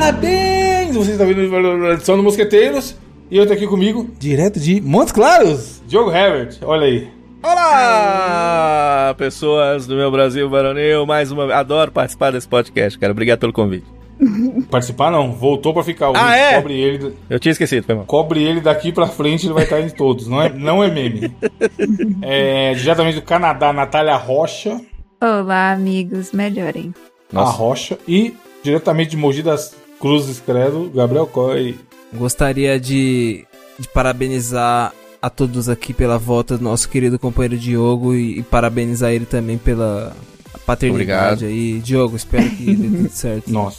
parabéns! Você está vendo a edição do Mosqueteiros. E eu tô aqui comigo, direto de Montes Claros, Diogo Herbert. Olha aí. Olá, pessoas do meu Brasil varonil. Mais uma adoro participar desse podcast, cara. Obrigado pelo convite. Participar não, voltou pra ficar. O Ah, é? Cobre ele, Eu tinha esquecido, foi mal. cobre ele daqui pra frente, ele vai estar em todos. Não é, não é meme. É, diretamente do Canadá, Natália Rocha. Olá, amigos, melhorem. A Rocha. E diretamente de Mogi das Cruzes, credo, Gabriel Coy. Gostaria de, de parabenizar a todos aqui pela volta do nosso querido companheiro Diogo e, e parabenizar ele também pela paternidade Obrigado. aí. Diogo, espero que dê tudo certo. Nossa.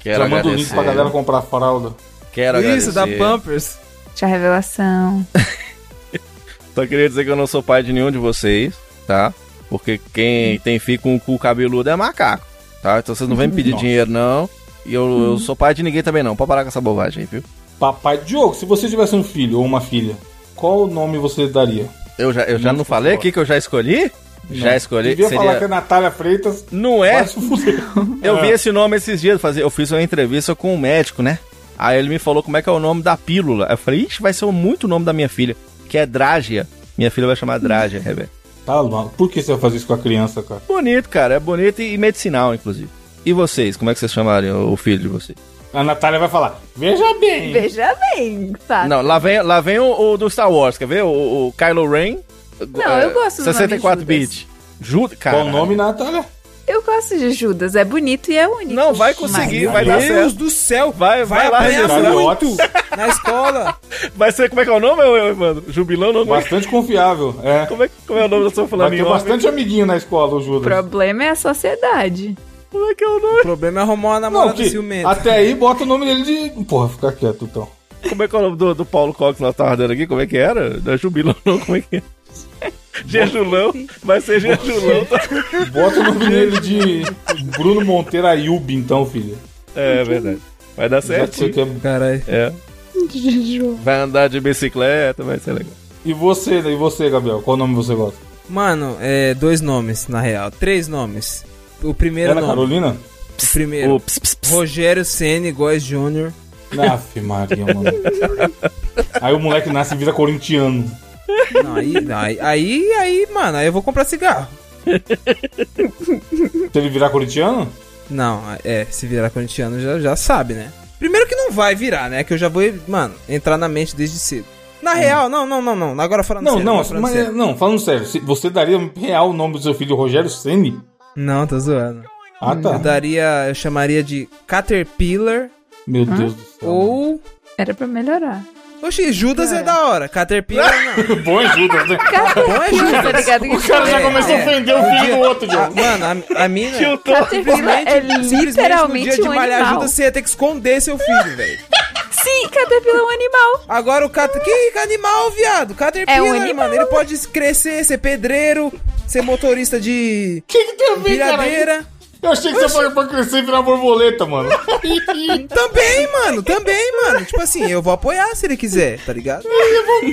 Quero Já manda o link pra galera comprar fralda. Quero Isso, da agradecer. Pampers. Tia Revelação. Só queria dizer que eu não sou pai de nenhum de vocês, tá? Porque quem tem filho com o cu cabeludo é macaco, tá? Então vocês não vêm me pedir Nossa. dinheiro, não. E eu, eu sou pai de ninguém também, não. Pode parar com essa bobagem aí, viu? Papai Diogo, se você tivesse um filho ou uma filha, qual nome você daria? Eu já, eu já Não falei aqui que eu já escolhi? Já Não. escolhi. Devia falar que é Seria... Natália Freitas. Não é? Eu vi esse nome esses dias, fazer, eu fiz uma entrevista com um médico, né? Aí ele me falou como é que é o nome da pílula. Eu falei, ixi, vai ser muito o nome da minha filha, que é Drágia. Minha filha vai chamar Drágia, Rebeca. Tá, mano. Por que você vai fazer isso com a criança, cara? Bonito, cara, é bonito e medicinal, inclusive. E vocês, como é que vocês chamariam o filho de vocês? A Natália vai falar, veja bem. Veja bem, tá? Não, lá vem, lá vem o, o do Star Wars, quer ver? O, o Kylo Ren. Não, eu gosto do nome 64 Judas. bit. Judas, cara. Qual o nome, Natália? Eu gosto de Judas, é bonito e é único. Não, vai conseguir, Mas- vai dar Deus certo. do céu. Vai, vai, lá, apanhar Regina. muito na escola. Vai ser, como é que é o nome, Evandro? Jubilão não? Bastante confiável. É. Como é, como é o nome da sua Vai falando ter em nome? bastante amiguinho na escola, o O Judas. problema é a sociedade. Como é que é o nome? O problema é arrumar uma Não, namorada que ciumenta. até aí bota o nome dele de. Porra, fica quieto então. Como é que é o nome do, do Paulo Cox que nós tava dando aqui? Como é que era? Não é Jubilão, não? Como é que é? Jejulão. Vai ser Jejulão. tá? Bota o nome dele de Bruno Monteiro Ayub, então, filho. É verdade. Vai dar certo. quer... Caralho. É. Vai andar de bicicleta, vai ser legal. E você, e você, Gabriel? Qual nome você gosta? Mano, é dois nomes, na real. Três nomes. O primeiro Ana nome. Carolina? O primeiro. O ps, ps, ps. Rogério Ceni Góes Jr. Aff, Maria, mano. Aí o moleque nasce e vira corintiano. Não, aí, não, aí, aí, aí, mano, aí eu vou comprar cigarro. Se ele virar corintiano? Não, é, se virar corintiano já, já sabe, né? Primeiro que não vai virar, né? Que eu já vou, mano, entrar na mente desde cedo. Na real, não, não, não, não. Agora falando Não, sério. não, falando mas, sério. não, falando sério, você daria real o nome do seu filho Rogério Ceni? Não, tô zoando. Ah, tá. Eu daria, eu chamaria de Caterpillar Meu Deus do céu. ou... Era pra melhorar. Oxi, Judas é É. da hora. Caterpillar não. Bom é Judas, né? Bom é Judas. Tá ligado O cara já É, começou a é. ofender o filho do outro, Ah, Diogo. mano, a, a mina... Caterpillar é simplesmente no literalmente dia de um malhar animal. Judas, você ia ter que esconder seu filho, velho. Sim, Caterpillar é um animal. Agora o cat... Que animal, viado? Caterpillar, É um animal. mano. Ele pode crescer, ser pedreiro, ser motorista de que, que tem a ver. Eu achei que você foi pra crescer e virar borboleta, mano. Também, mano, também, mano. Tipo assim, eu vou apoiar se ele quiser, tá ligado?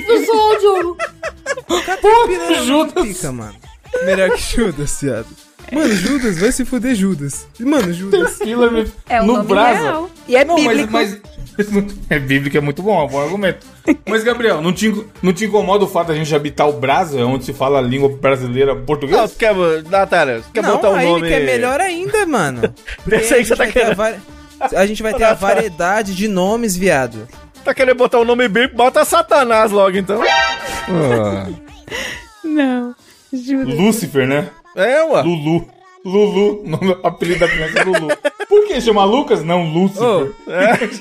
Pessoal, Diogo. Caterpillar é muito Judas. pica, mano. Melhor que Judas, viado. Mano, Judas, vai se fuder Judas. Mano, Judas. Fila me- É um no nome brasa. real. E é Não, mas, bíblico. mas é bíblico, é muito bom, é um bom argumento. Mas, Gabriel, não te, não te incomoda o fato da gente habitar o Brasa, onde se fala a língua brasileira Não, portuguesa? tu quer, Natália, tu quer Não, botar o aí nome... que é melhor ainda, mano. Desse aí que você tá a gente vai ter a querendo. vari- A gente vai ter a variedade de nomes, viado. Tá querendo botar o nome bíblico? Bota Satanás logo, então. Não. Judas. Lúcifer, né? É, ué. Lulu. Lulu, o apelido da criança é Lulu. Por que chama Lucas? Não, Lúcifer. Ô,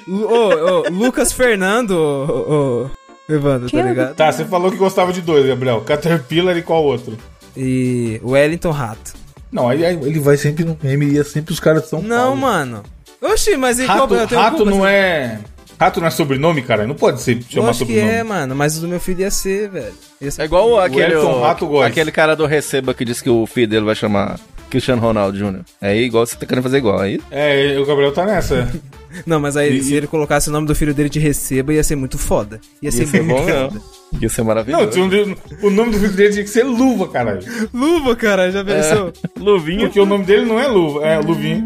Lu- ô, ô, Lucas Fernando, Evandro, Que tá é? ligado? Tá, você falou que gostava de dois, Gabriel. Caterpillar e qual outro? E Wellington Rato. Não, aí, aí ele vai sempre no meme e é sempre os caras de São Não, Paulo. mano. Oxi, mas ele Rato, eu tenho rato culpa, não assim. é. Rato não é sobrenome, cara? Não pode ser chamar Lógico que sobrenome. é, mano, mas o do meu filho ia ser, velho. Ia ser- É igual aquele, Elton o- aquele cara do Receba que disse que o filho dele vai chamar Cristiano Ronaldo Jr. É igual você tá querendo fazer igual, aí. É, o Gabriel tá nessa. Não, mas aí, E- se ele colocasse o nome do filho dele de Receba, ia ser muito foda. Ia, ser, ser muito bom, não. foda. Ia ser Não, maravilhoso. tinha um de- o nome do filho dele tinha que ser Luva, caralho. Luva, cara, já pensou? Luvinha. Porque o nome dele não é Luva, é Luvinha.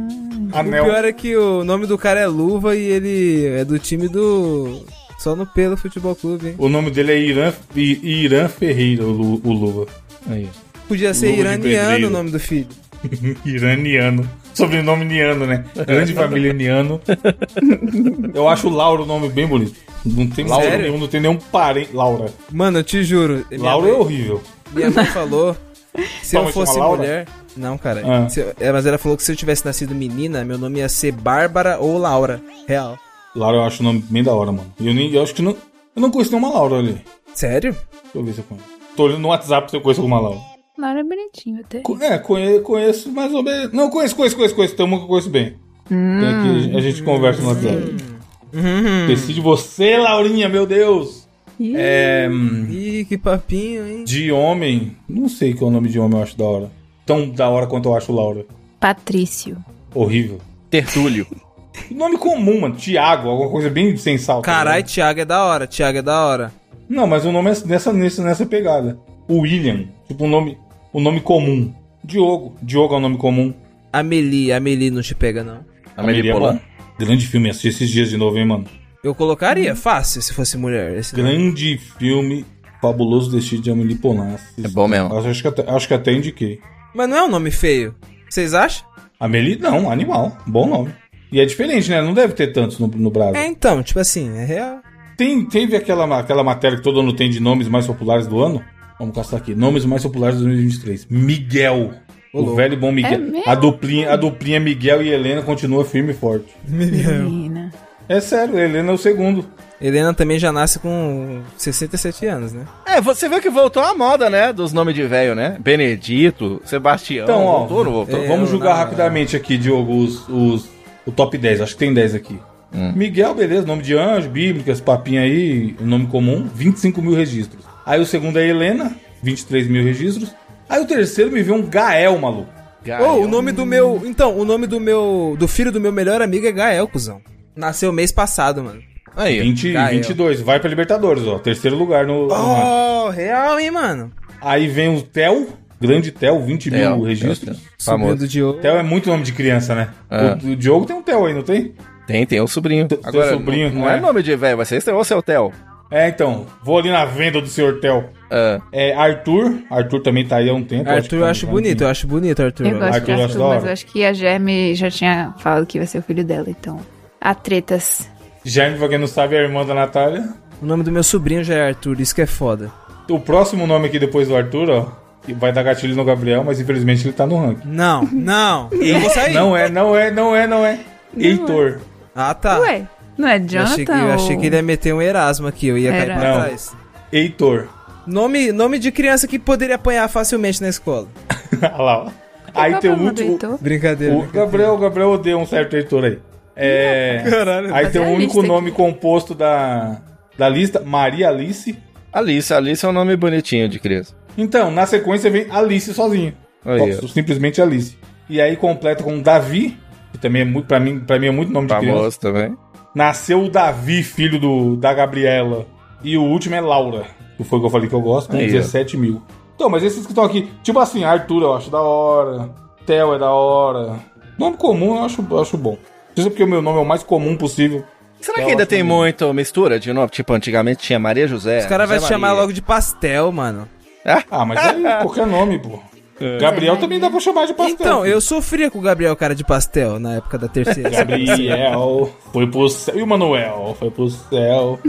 O Anel. pior é que o nome do cara é Luva e ele é do time do. Só no Pelo Futebol Clube, hein? O nome dele é Irã, Irã Ferreira, o, Lu- o Luva. Aí. Podia ser Luva iraniano o nome do filho. Iraniano. Sobrenome Niano, né? Grande família Niano. Eu acho Laura o nome bem bonito. Não tem Laura Sério? nenhum, não tem nenhum parente. Laura. Mano, eu te juro. Laura é mãe- horrível. Minha mãe falou. Se mãe eu fosse chama Laura? mulher. Não, cara. Ah. Eu- é, mas ela falou que se eu tivesse nascido menina, meu nome ia ser Bárbara ou Laura. Real. Laura eu acho o nome bem da hora, mano. Eu, nem, eu acho que não. Eu não conheço nenhuma Laura ali. Sério? Deixa eu ver se eu conheço. Tô olhando no WhatsApp se eu conheço alguma Laura. Laura é bonitinho até. Co- É, conheço, conheço mais ou menos. Não, conheço, conheço, conheço, conheço. Tem uma que eu conheço bem. Tem que, a gente conversa no WhatsApp. Uhum. Decide você, Laurinha, meu Deus. Ih, É. hum, Ih, que papinho, hein? De homem. Não sei qual é o nome de homem eu acho da hora. Tão da hora quanto eu acho Laura. Patrício. Horrível. Tertúlio. Nome comum, mano. Tiago, alguma coisa bem sem sal. tá Caralho? Thiago é da hora. Thiago é da hora. Não, mas o nome é nessa, nessa, nessa pegada. O William. Tipo, um nome, um nome comum. Diogo. Diogo é um nome comum. Amelie, Amelie não te pega, não. Amelie é Polan. bom. Grande filme, assisti esses dias de novo, hein, mano. Eu colocaria fácil se fosse mulher. Esse nome. Grande filme. Fabuloso Destino de Amelie Polan. É bom mesmo. Acho, acho que até, acho que até indiquei. Mas não é um nome feio. Vocês acham? Amelie, não, animal. Bom nome. E é diferente, né? Não deve ter tantos no, no Brasil. É, então, tipo assim, é real. Tem, teve aquela, aquela matéria que todo ano tem de nomes mais populares do ano? Vamos caçar aqui. Nomes mais populares de 2023. Miguel. O velho e bom Miguel. É a, duplinha, a duplinha Miguel e Helena continua firme e forte. Menina. É sério, Helena é o segundo. Helena também já nasce com 67 anos, né? É, você viu que voltou a moda, né? Dos nomes de velho, né? Benedito, Sebastião. Então, ó, voltou, não voltou? é, vamos não, julgar não, rapidamente aqui, Diogo, os, os- o top 10. Acho que tem 10 aqui. Hum. Miguel, beleza, nome de anjo, bíblico, esse papinho aí, nome comum, 25 mil registros. Aí o segundo é Helena, 23 mil registros. Aí o terceiro me veio um Gael, maluco. Gael. Ô, o nome do meu. Então, o nome do meu. Do filho do meu melhor amigo é Gael, cuzão. Nasceu mês passado, mano. Aí, 20, Gael. 22, vai pra Libertadores, ó. Terceiro lugar no. no. Oh, real, hein, mano? Aí vem o Theo, grande Theo, 20 Theo, mil registros. Theo, Subindo Famoso. de ouro. Theo é muito nome de criança, né? É. O, o Diogo tem um Theo aí, não tem? Tem, tem o sobrinho. Teu Agora, sobrinho, não, não né? é nome de velho, vai ser esse ou seu Theo? É, então. Vou ali na venda do senhor Theo. Ah, É Arthur. Arthur também tá aí há um tempo. Arthur que eu acho tá bonito, aqui. eu acho bonito, Arthur. Eu gosto Arthur de acho Arthur, mas eu acho que a Germe já tinha falado que vai ser o filho dela, então. Há tretas. Jaime, pra quem não sabe, é a irmã da Natália. O nome do meu sobrinho já é Arthur, isso que é foda. O próximo nome aqui depois do Arthur, ó. vai dar gatilho no Gabriel, mas infelizmente ele tá no ranking. Não, não. Eu vou sair. Não é, não é, não é, não é. Heitor. Ah, tá. Ué, não é eu Jonathan? achei, que, eu achei que ele ia meter um Erasmo aqui, eu ia cair Era. pra Não. trás. Heitor. Nome, nome de criança que poderia apanhar facilmente na escola. Olha lá, ó. Aí tem é o último. Brincadeira. O Gabriel, o Gabriel odeia um certo Heitor aí. É. Caralho. Aí tem é o a único nome aqui. composto da, da lista, Maria Alice. Alice, Alice é um nome bonitinho de criança. Então, na sequência vem Alice sozinho. Aí, Só- Simplesmente Alice. E aí completa com Davi, que também é muito, pra mim, pra mim é muito nome de criança. Famoso também. Nasceu o Davi, filho do, da Gabriela. E o último é Laura, que foi o que eu falei que eu gosto, com Aí, ó. 17 mil. Então, mas esses que estão aqui, tipo assim, Arthur eu acho da hora, Theo é da hora. Nome comum eu acho, eu acho bom. Isso é porque o meu nome é o mais comum possível. Será Eu que ainda tem bom. muito mistura de nome? Tipo, antigamente tinha Maria José. Os caras vão chamar logo de pastel, mano. Ah, mas aí qualquer nome, pô. Gabriel também dá pra chamar de pastel. Então, eu sofria com o Gabriel, cara de pastel, na época da terceira. Gabriel foi pro céu. E o Manuel foi pro céu.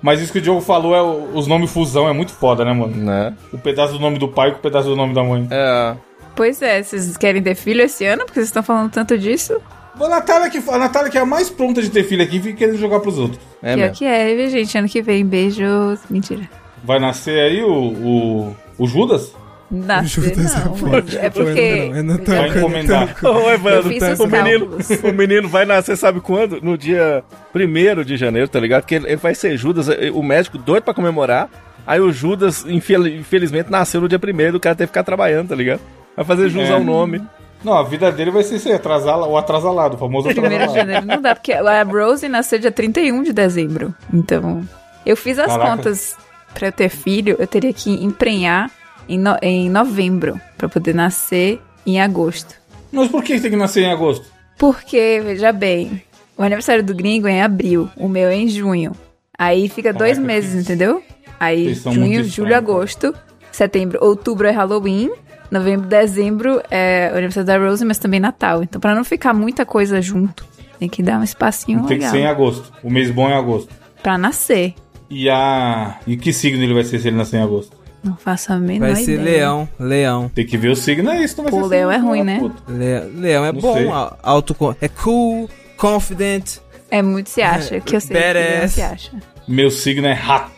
Mas isso que o Diogo falou, é o- os nomes fusão é muito foda, né, mano? Né? O pedaço do nome do pai com o pedaço do nome da mãe. É. Pois é, vocês querem ter filho esse ano? Porque vocês estão falando tanto disso. A Natália, que, a Natália, que é a mais pronta de ter filho aqui, fica querendo jogar pros outros. É que é o mesmo. que é, viu, gente? Ano que vem, beijos. Mentira. Vai nascer aí o, o, o Judas? Nascer não, mas é porque... Eu não tô- Vai encomendar. Ô, Evandro, o, menino, o menino vai nascer, sabe quando? No dia 1 de janeiro, tá ligado? Que ele, ele vai ser Judas, eh, o médico doido pra comemorar. Aí o Judas, infel- infelizmente, nasceu no dia 1 o cara teve que ficar trabalhando, tá ligado? Vai fazer jus É. ao nome. Não, a vida dele vai ser atrasala, o atrasalado, o famoso Primeiro de atrasalado. janeiro não dá, porque a Rose nasceu dia 31 de dezembro. Então, eu fiz as Caraca. contas pra eu ter filho, eu teria que emprenhar em, no- em novembro, pra poder nascer em agosto. Mas por que tem que nascer em agosto? Porque, veja bem, o aniversário do gringo é em abril, o meu é em junho. Aí fica Caraca, dois meses, que- entendeu? Aí junho, julho, agosto, setembro, outubro é Halloween, novembro, dezembro é o aniversário da Rose, mas também Natal. Então, pra não ficar muita coisa junto, tem que dar um espacinho Tem que legal ser em agosto. O mês bom é agosto. pra nascer. E a. E que signo ele vai ser se ele nascer em agosto? Não faço a menor Vai ser ideia. leão, leão. Tem que ver o signo, é isso, não vai Pô, ser leão signo, é ruim, né? Le- leão é Não bom, sei. a- auto é cool, confident, É muito se acha, que eu sei que Badass. leão se acha. Meu signo é rato.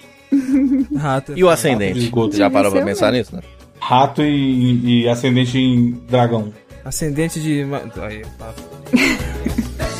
rato. E o de ascendente? esgoto. Já parou pra pensar nisso, né? Rato e, e ascendente em dragão. Ascendente de. Aí,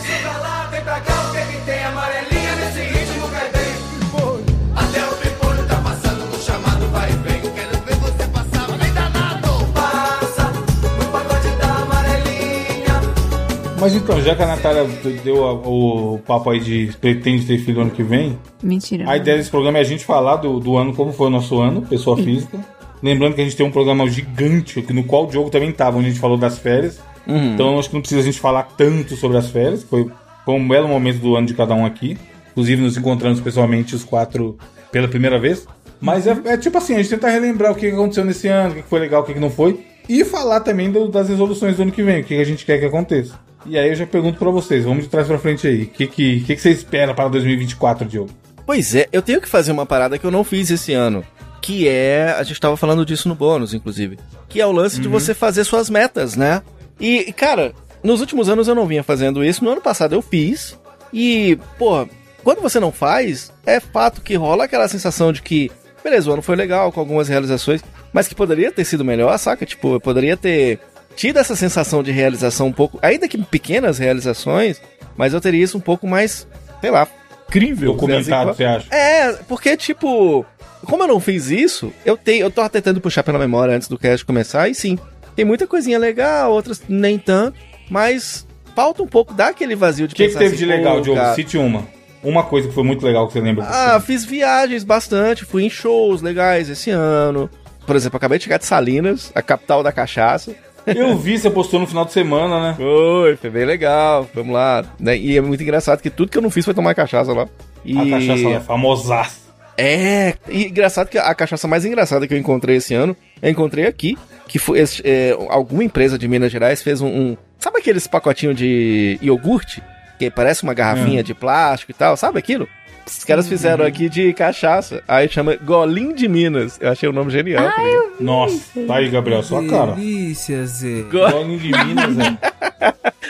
Mas então, já que a Natália deu a- o papo aí de pretende ter filho ano que vem, Mentira. a ideia desse programa é a gente falar do, do ano, como foi o nosso ano, pessoa física. Lembrando que a gente tem um programa gigante, que- no qual o Diogo também tava, onde a gente falou das férias. Então acho que não precisa a gente falar tanto sobre as férias. Foi, foi um belo momento do ano de cada um aqui. Inclusive nos encontramos pessoalmente os quatro pela primeira vez. Mas é, é tipo assim, a gente tenta relembrar o que aconteceu nesse ano, o que foi legal, o que não foi. E falar também do- das resoluções do ano que vem, o que a gente quer que aconteça. E aí eu já pergunto pra vocês, vamos de trás pra frente aí. O que, que, que, que você espera para 2024, Diogo? Pois é, eu tenho que fazer uma parada que eu não fiz esse ano. Que é. A gente tava falando disso no bônus, inclusive. Que é o lance de você fazer suas metas, né? E, cara, nos últimos anos eu não vinha fazendo isso. No ano passado eu fiz. E, pô, quando você não faz, é fato que rola aquela sensação de que, beleza, o ano foi legal, com algumas realizações, mas que poderia ter sido melhor, saca? Tipo, eu poderia ter tido essa sensação de realização um pouco, ainda que pequenas realizações, mas eu teria isso um pouco mais, sei lá, incrível. Documentado, você acha? É, porque, tipo, como eu não fiz isso, eu tenho, eu tô tentando puxar pela memória antes do cast começar, e sim, tem muita coisinha legal, outras nem tanto, mas falta um pouco daquele vazio de O que, teve assim, de legal, Diogo? cara, Cite uma. Uma coisa que foi muito legal que você lembra. Ah, fiz viagens bastante, fui em shows legais esse ano. Por exemplo, acabei de chegar de Salinas, a capital da cachaça. Eu vi, você postou no final de semana, né? Foi, foi bem legal, vamos lá. né? E é muito engraçado que tudo que eu não fiz foi tomar cachaça lá. E... A cachaça é famosaça. É, e engraçado que a cachaça mais engraçada que eu encontrei esse ano, eu encontrei aqui, que foi é, alguma empresa de Minas Gerais fez um, um- sabe aqueles pacotinhos de iogurte que parece uma garrafinha de plástico e tal, sabe aquilo? Os caras fizeram aqui de cachaça, aí chama Golim de Minas. Eu achei o nome genial. tá ligado? Nossa, tá aí, Gabriel, sua cara. Delícia, Zé. Go- Golinho de Minas, velho.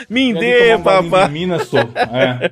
Me Deve dê, tomar um golinho papai. de Minas, sou. É.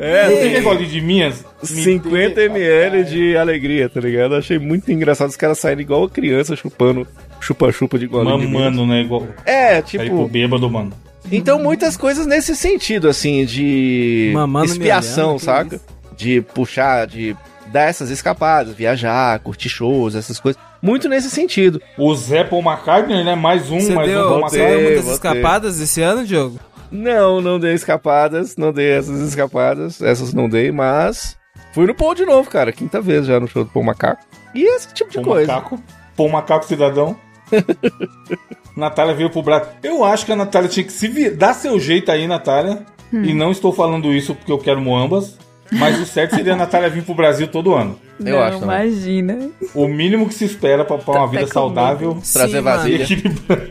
É, Você quer golinho de Minas? Me 50 dê, ml de alegria, tá ligado? Achei muito engraçado os caras saírem igual criança chupando chupa-chupa de golinho de Minas. Mamando, né? Igual. É, Tipo... Aí tipo, pro bêbado, mano. Então, muitas coisas nesse sentido, assim, de Mamando expiação, olhando, saca? De puxar, de dar essas escapadas, viajar, curtir shows, essas coisas. Muito nesse sentido. O Zé Paul McCartney, né? Mais um, Você mais deu, um Paul você deu muitas escapadas esse ano, Diogo? Não, não dei escapadas, não dei essas escapadas, essas não dei, mas fui no Paul de novo, cara, quinta vez já no show do Paul Macaco. E esse tipo de Paul coisa. Macaco. Paul Macaco Cidadão. Natália veio pro Brasil. Eu acho que a Natália tinha que se vir... dar seu jeito aí, Natália. E não estou falando isso porque eu quero moambas. Mas o certo seria a Natália vir pro Brasil todo ano. Eu Não, acho também. imagina. O mínimo que se espera pra, pra uma Tá vida saudável Trazer e equilibrada.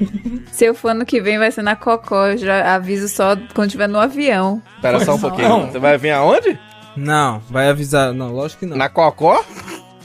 Se eu for ano que vem, vai ser na Cocó. Eu já aviso só quando tiver no avião. Espera só um Não. pouquinho. Você vai vir aonde? Não, vai avisar. Não, lógico que não. Na Cocó?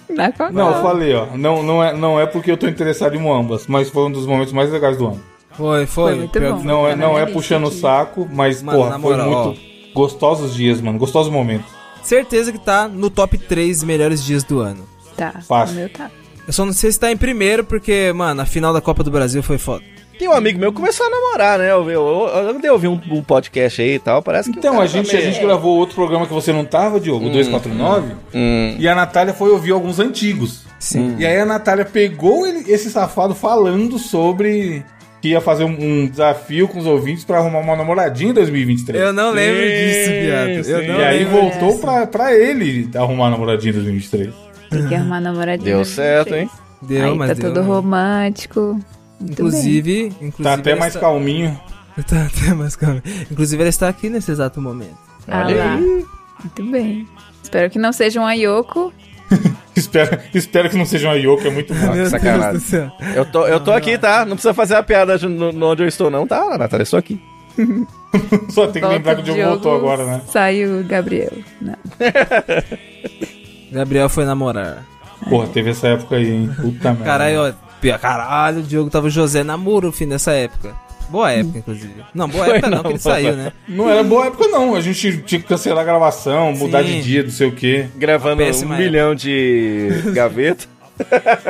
Na Cocó. Não, eu falei, ó. Não, não, é, não é porque eu tô interessado em moambas, mas foi um dos momentos mais legais do ano. Foi, foi. Foi Não é, não é puxando o saco, mas, Mano, porra, foi moral, muito gostosos dias, mano. Gostosos momentos. Certeza que tá no top 3 melhores dias do ano. Tá. Fácil. O meu tá. Eu só não sei se tá em primeiro, porque, mano, a final da Copa do Brasil foi foda. Tem um amigo meu que começou a namorar, né? Eu, eu, eu, eu andei ouvindo um, um podcast aí e tal, parece que Então, a gente, a gente gravou outro programa que você não tava, Diogo, o 249, Hum. e a Natália foi ouvir alguns antigos. Sim. E aí a Natália pegou ele- esse safado falando sobre que ia fazer um, um desafio com os ouvintes pra arrumar uma namoradinha em 2023. Eu não lembro Sim, disso, viado. Eu sim. não e aí voltou pra, pra ele arrumar a namoradinha em 2023. Tem que arrumar namoradinha. Deu certo, hein? Deu, Aí mas tá deu. todo romântico. Muito bem. Inclusive, inclusive Tá até mais essa- calminho. Tá, até mais calma. Inclusive, ele está aqui nesse exato momento. Ah Olha lá. aí. Muito bem. Espero que não seja um Ayoko. espero, espero que não seja uma Yoko, é muito mal. sacanagem. Deus do céu. Eu tô, eu tô aqui, tá? Não precisa fazer a piada no, no onde eu estou, não, tá, Natália? Eu estou aqui. Só tem que lembrar que o Diogo voltou agora, né? Saiu o Gabriel. Não. Gabriel foi namorar. Porra, teve essa época aí, hein? Puta merda. Caralho, ó. Caralho, o Diogo tava José namoro, fim, nessa época. Boa época, inclusive. Não, boa Foi época não, não, que ele saiu, não. né? Não era boa época, não. A gente tinha que cancelar a gravação, mudar Sim. de dia, não sei o quê. Gravando um época. milhão de gaveta.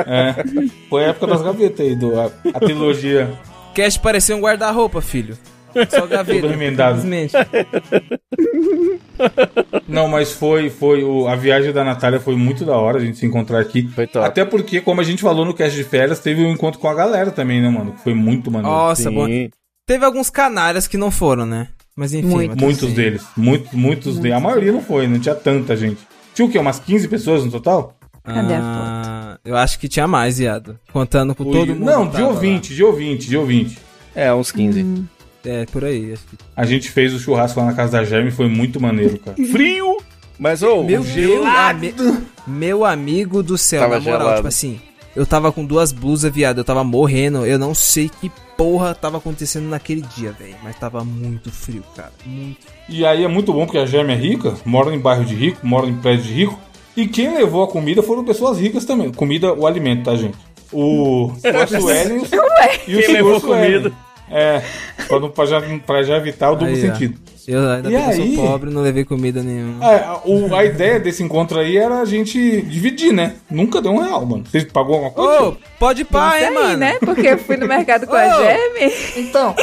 É. Foi a época das gavetas aí, do, a, a trilogia. Cast parecia um guarda-roupa, filho. Só gaveta. Tudo remendado. Simplesmente. Não, mas foi, foi o, a viagem da Natália foi muito da hora a gente se encontrar aqui. Foi top. Até porque, como a gente falou no cast de férias, teve um encontro com a galera também, né, mano? Foi muito maneiro. Nossa, bom. Teve alguns canalhas que não foram, né? Mas enfim. Muito. mas Muitos deles. Muitos, muitos deles. A maioria não foi, não tinha tanta gente. Tinha o quê? Umas 15 pessoas no total? Cadê a Ah, eu acho que tinha mais, viado. Contando com todo mundo. Não, de ouvinte, de ouvinte, de ouvinte. É, uns 15. lá. É, por aí. Acho que... A gente fez o churrasco lá na casa da Germe, foi muito maneiro, cara. Frio! Mas, ô, Meu o Deus, ami- meu amigo do céu, Tava na moral, gelado. tipo assim, eu tava com duas blusas, viado, eu tava morrendo, eu não sei que porra tava acontecendo naquele dia, velho, mas tava muito frio, cara, muito. E aí é muito bom porque a Germe é rica, mora em bairro de rico, mora em prédio de rico. E quem levou a comida foram pessoas ricas também. Comida, o alimento, tá, gente? O, o Suelen e o Quem senhor levou Suelen. comida? É, pra, não- pra já, pra já evitar o duplo Aí, ó. sentido. Eu ainda E aí? sou pobre, não levei comida nenhuma. É, a, o- a ideia desse encontro aí era a gente dividir, né? Nunca deu um real, mano. Você pagou alguma coisa? Ô, pode pá, hein, aí, mano? né? Porque eu fui no mercado com a Ô! Germe. Então.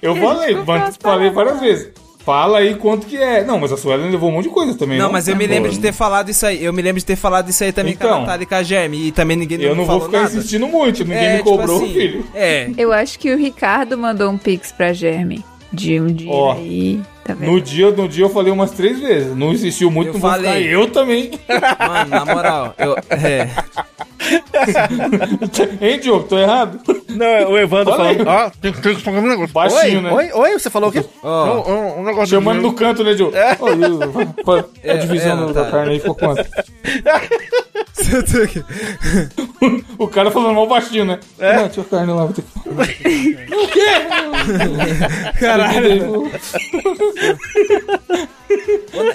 Eu falei, falei várias vezes. Fala aí quanto que é. Não, mas a Suelen levou um monte de coisa também. Não, mas eu me lembro de ter falado isso aí. Eu me lembro de ter falado isso aí também com a Então. Natália e com a Germe. E também ninguém Eu não vou ficar nada. insistindo muito, ninguém É, me tipo cobrou, assim, filho. É. Eu acho que o Ricardo mandou um pix pra Germe. De um dia Ó, aí. Tá vendo? No dia, no dia eu falei umas três vezes. Não insistiu muito, Eu não vou ficar falei. eu também. Mano, na moral, eu. É. hein, Diogo? Tô errado? Não, o Evandro Olha aí. falando. Ah, tem, tem que falar um negócio. Baixinho, oi, né? Oi, oi, você falou o quê? Não, um, um negócio Chamando no canto, né, Diogo? É, a divisão é, da tá. carne aí ficou quanto? O cara falando mal baixinho, né? É? Não, tinha carne lá, vou ter que o quê? Caralho.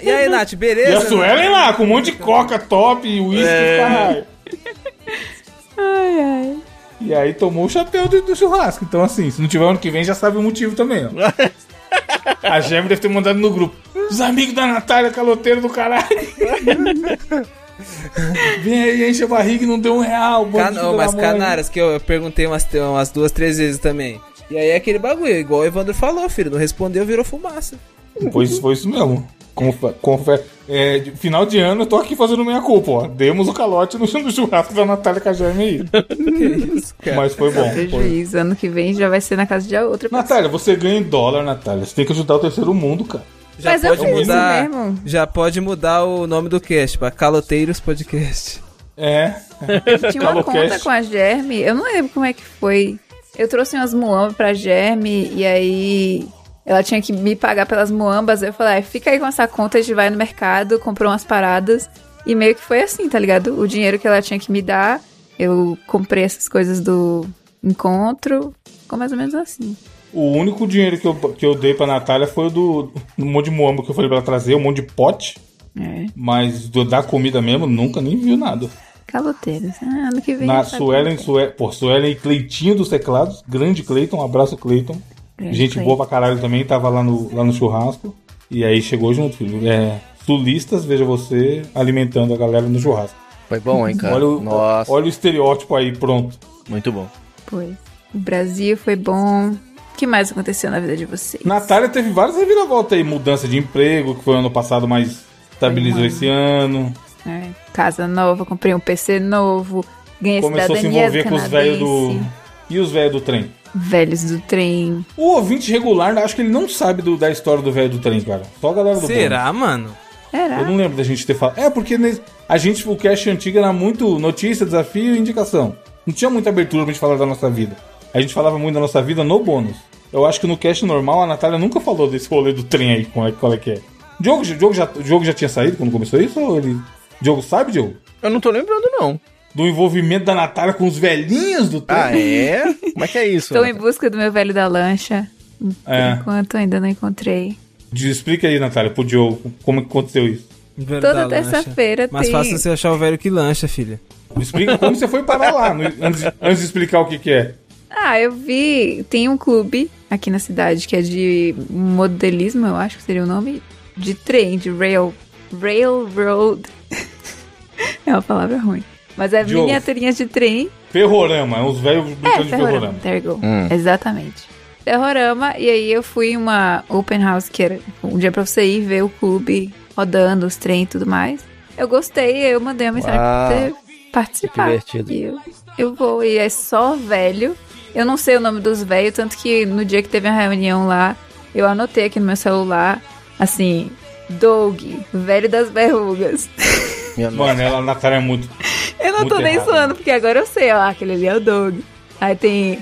E aí, Nath, E beleza? a Suelen lá, com um monte de coca top e uísque, É. caralho. Ai, ai. E aí tomou o chapéu do, do churrasco. Então, assim, se não tiver ano que vem, já sabe o motivo também, ó. A Gem deve ter mandado no grupo. Os amigos da Natália, caloteiro do caralho. Vem aí, enche a barriga e não deu um real. Can... da mas. Canaras, que eu, eu perguntei umas, umas duas, três vezes também. E aí é aquele bagulho, igual o Evandro falou, filho. Não respondeu, virou fumaça. Isso- foi isso mesmo. Confe- confe- é, de- final de ano, eu tô aqui fazendo minha culpa, ó. Demos o calote no, no churrasco da Natália com a Germe aí. que isso, cara. Mas foi bom. Foi. Prejuízo. Ano que vem já vai ser na casa de outra pessoa. Natália, você ganha em dólar, Natália. Você tem que ajudar o terceiro mundo, cara. Já Mas eu pode fiz isso mudar. mesmo. Já pode mudar o nome do cast pra Caloteiros Podcast. É. Tinha uma conta com a Germe, eu não lembro como é que foi. Eu trouxe umas muambas pra Germe e aí ela tinha que me pagar pelas muambas. Eu falei, ah, fica aí com essa conta, a gente vai no mercado, comprou umas paradas. E meio que foi assim, tá ligado? O dinheiro que ela tinha que me dar, eu comprei essas coisas do encontro. Ficou mais ou menos assim. O único dinheiro que eu, que eu dei pra Natália foi o do, do monte de muamba que eu falei pra ela trazer, um monte de pote. É. Mas do, da comida mesmo, nunca nem viu nada. Caloteiros. Ah, ano que vem. Na Suelen, pô, Suelen e Cleitinho dos teclados. Grande Cleiton, um abraço, Cleiton. Grande Gente boa pra caralho também, tava lá no, lá no churrasco. E aí chegou junto, filho. É, sulistas, veja você alimentando a galera no churrasco. Foi bom, hein, cara? Olha o, Nossa, olha o estereótipo aí, pronto. muito bom. Foi. O Brasil foi bom. O que mais aconteceu na vida de vocês? Natália teve várias reviravoltas aí, mudança de emprego, que foi ano passado, mas estabilizou esse ano. É, casa nova, comprei um PC novo, ganhei Começou a se envolver com os velhos do. E os velhos do trem? Velhos do trem. O ouvinte regular, acho que ele não sabe do- da história do velho do trem, cara. Só a galera do bônus. Será, mano? Era? Eu não lembro da gente ter falado. É, porque a gente, o cast antigo era muito notícia, desafio e indicação. Não tinha muita abertura pra gente falar da nossa vida. A gente falava muito da nossa vida no bônus. eu acho que no cast normal a Natália nunca falou desse rolê do trem aí, qual é, qual é que é. O Diogo, Diogo já, o Diogo já tinha saído quando começou isso? Ou ele. O Diogo sabe, Diogo? Eu não tô lembrando, não. Do envolvimento da Natália com os velhinhos do trem? Ah, é? Como é que é isso? Estou em busca do meu velho da lancha. Por É. enquanto ainda não encontrei. Explica aí, Natália, pro Diogo, como que aconteceu isso. Velho Toda terça-feira Mais tem. fácil você achar o velho que lancha, filha. Explica como você foi parar lá, no- antes, de- antes de explicar o que, que é. Ah, eu vi. Tem um clube aqui na cidade que é de modelismo, eu acho que seria o nome. De trem, de rail. Railroad. é uma palavra ruim. Mas é Diogo. miniaturinhas de trem. Ferrorama, é uns velhos É, brincando de Ferrorama. ferrorama. There you go. Hum. Exatamente. Ferrorama, e aí eu fui em uma open house, que era um dia pra você ir ver o clube rodando, os trem e tudo mais. Eu gostei, eu mandei uma mensagem Uau. pra você participar. Que divertido. E eu, eu vou, e é só velho. Eu não sei o nome dos velhos, tanto que no dia que teve a reunião lá, eu anotei aqui no meu celular, assim, Doug, velho das verrugas. Mano, ela, a Natália é muito. Eu não Muito tô nem errado. zoando, porque agora eu sei, ó, aquele ali é o Doug. Aí tem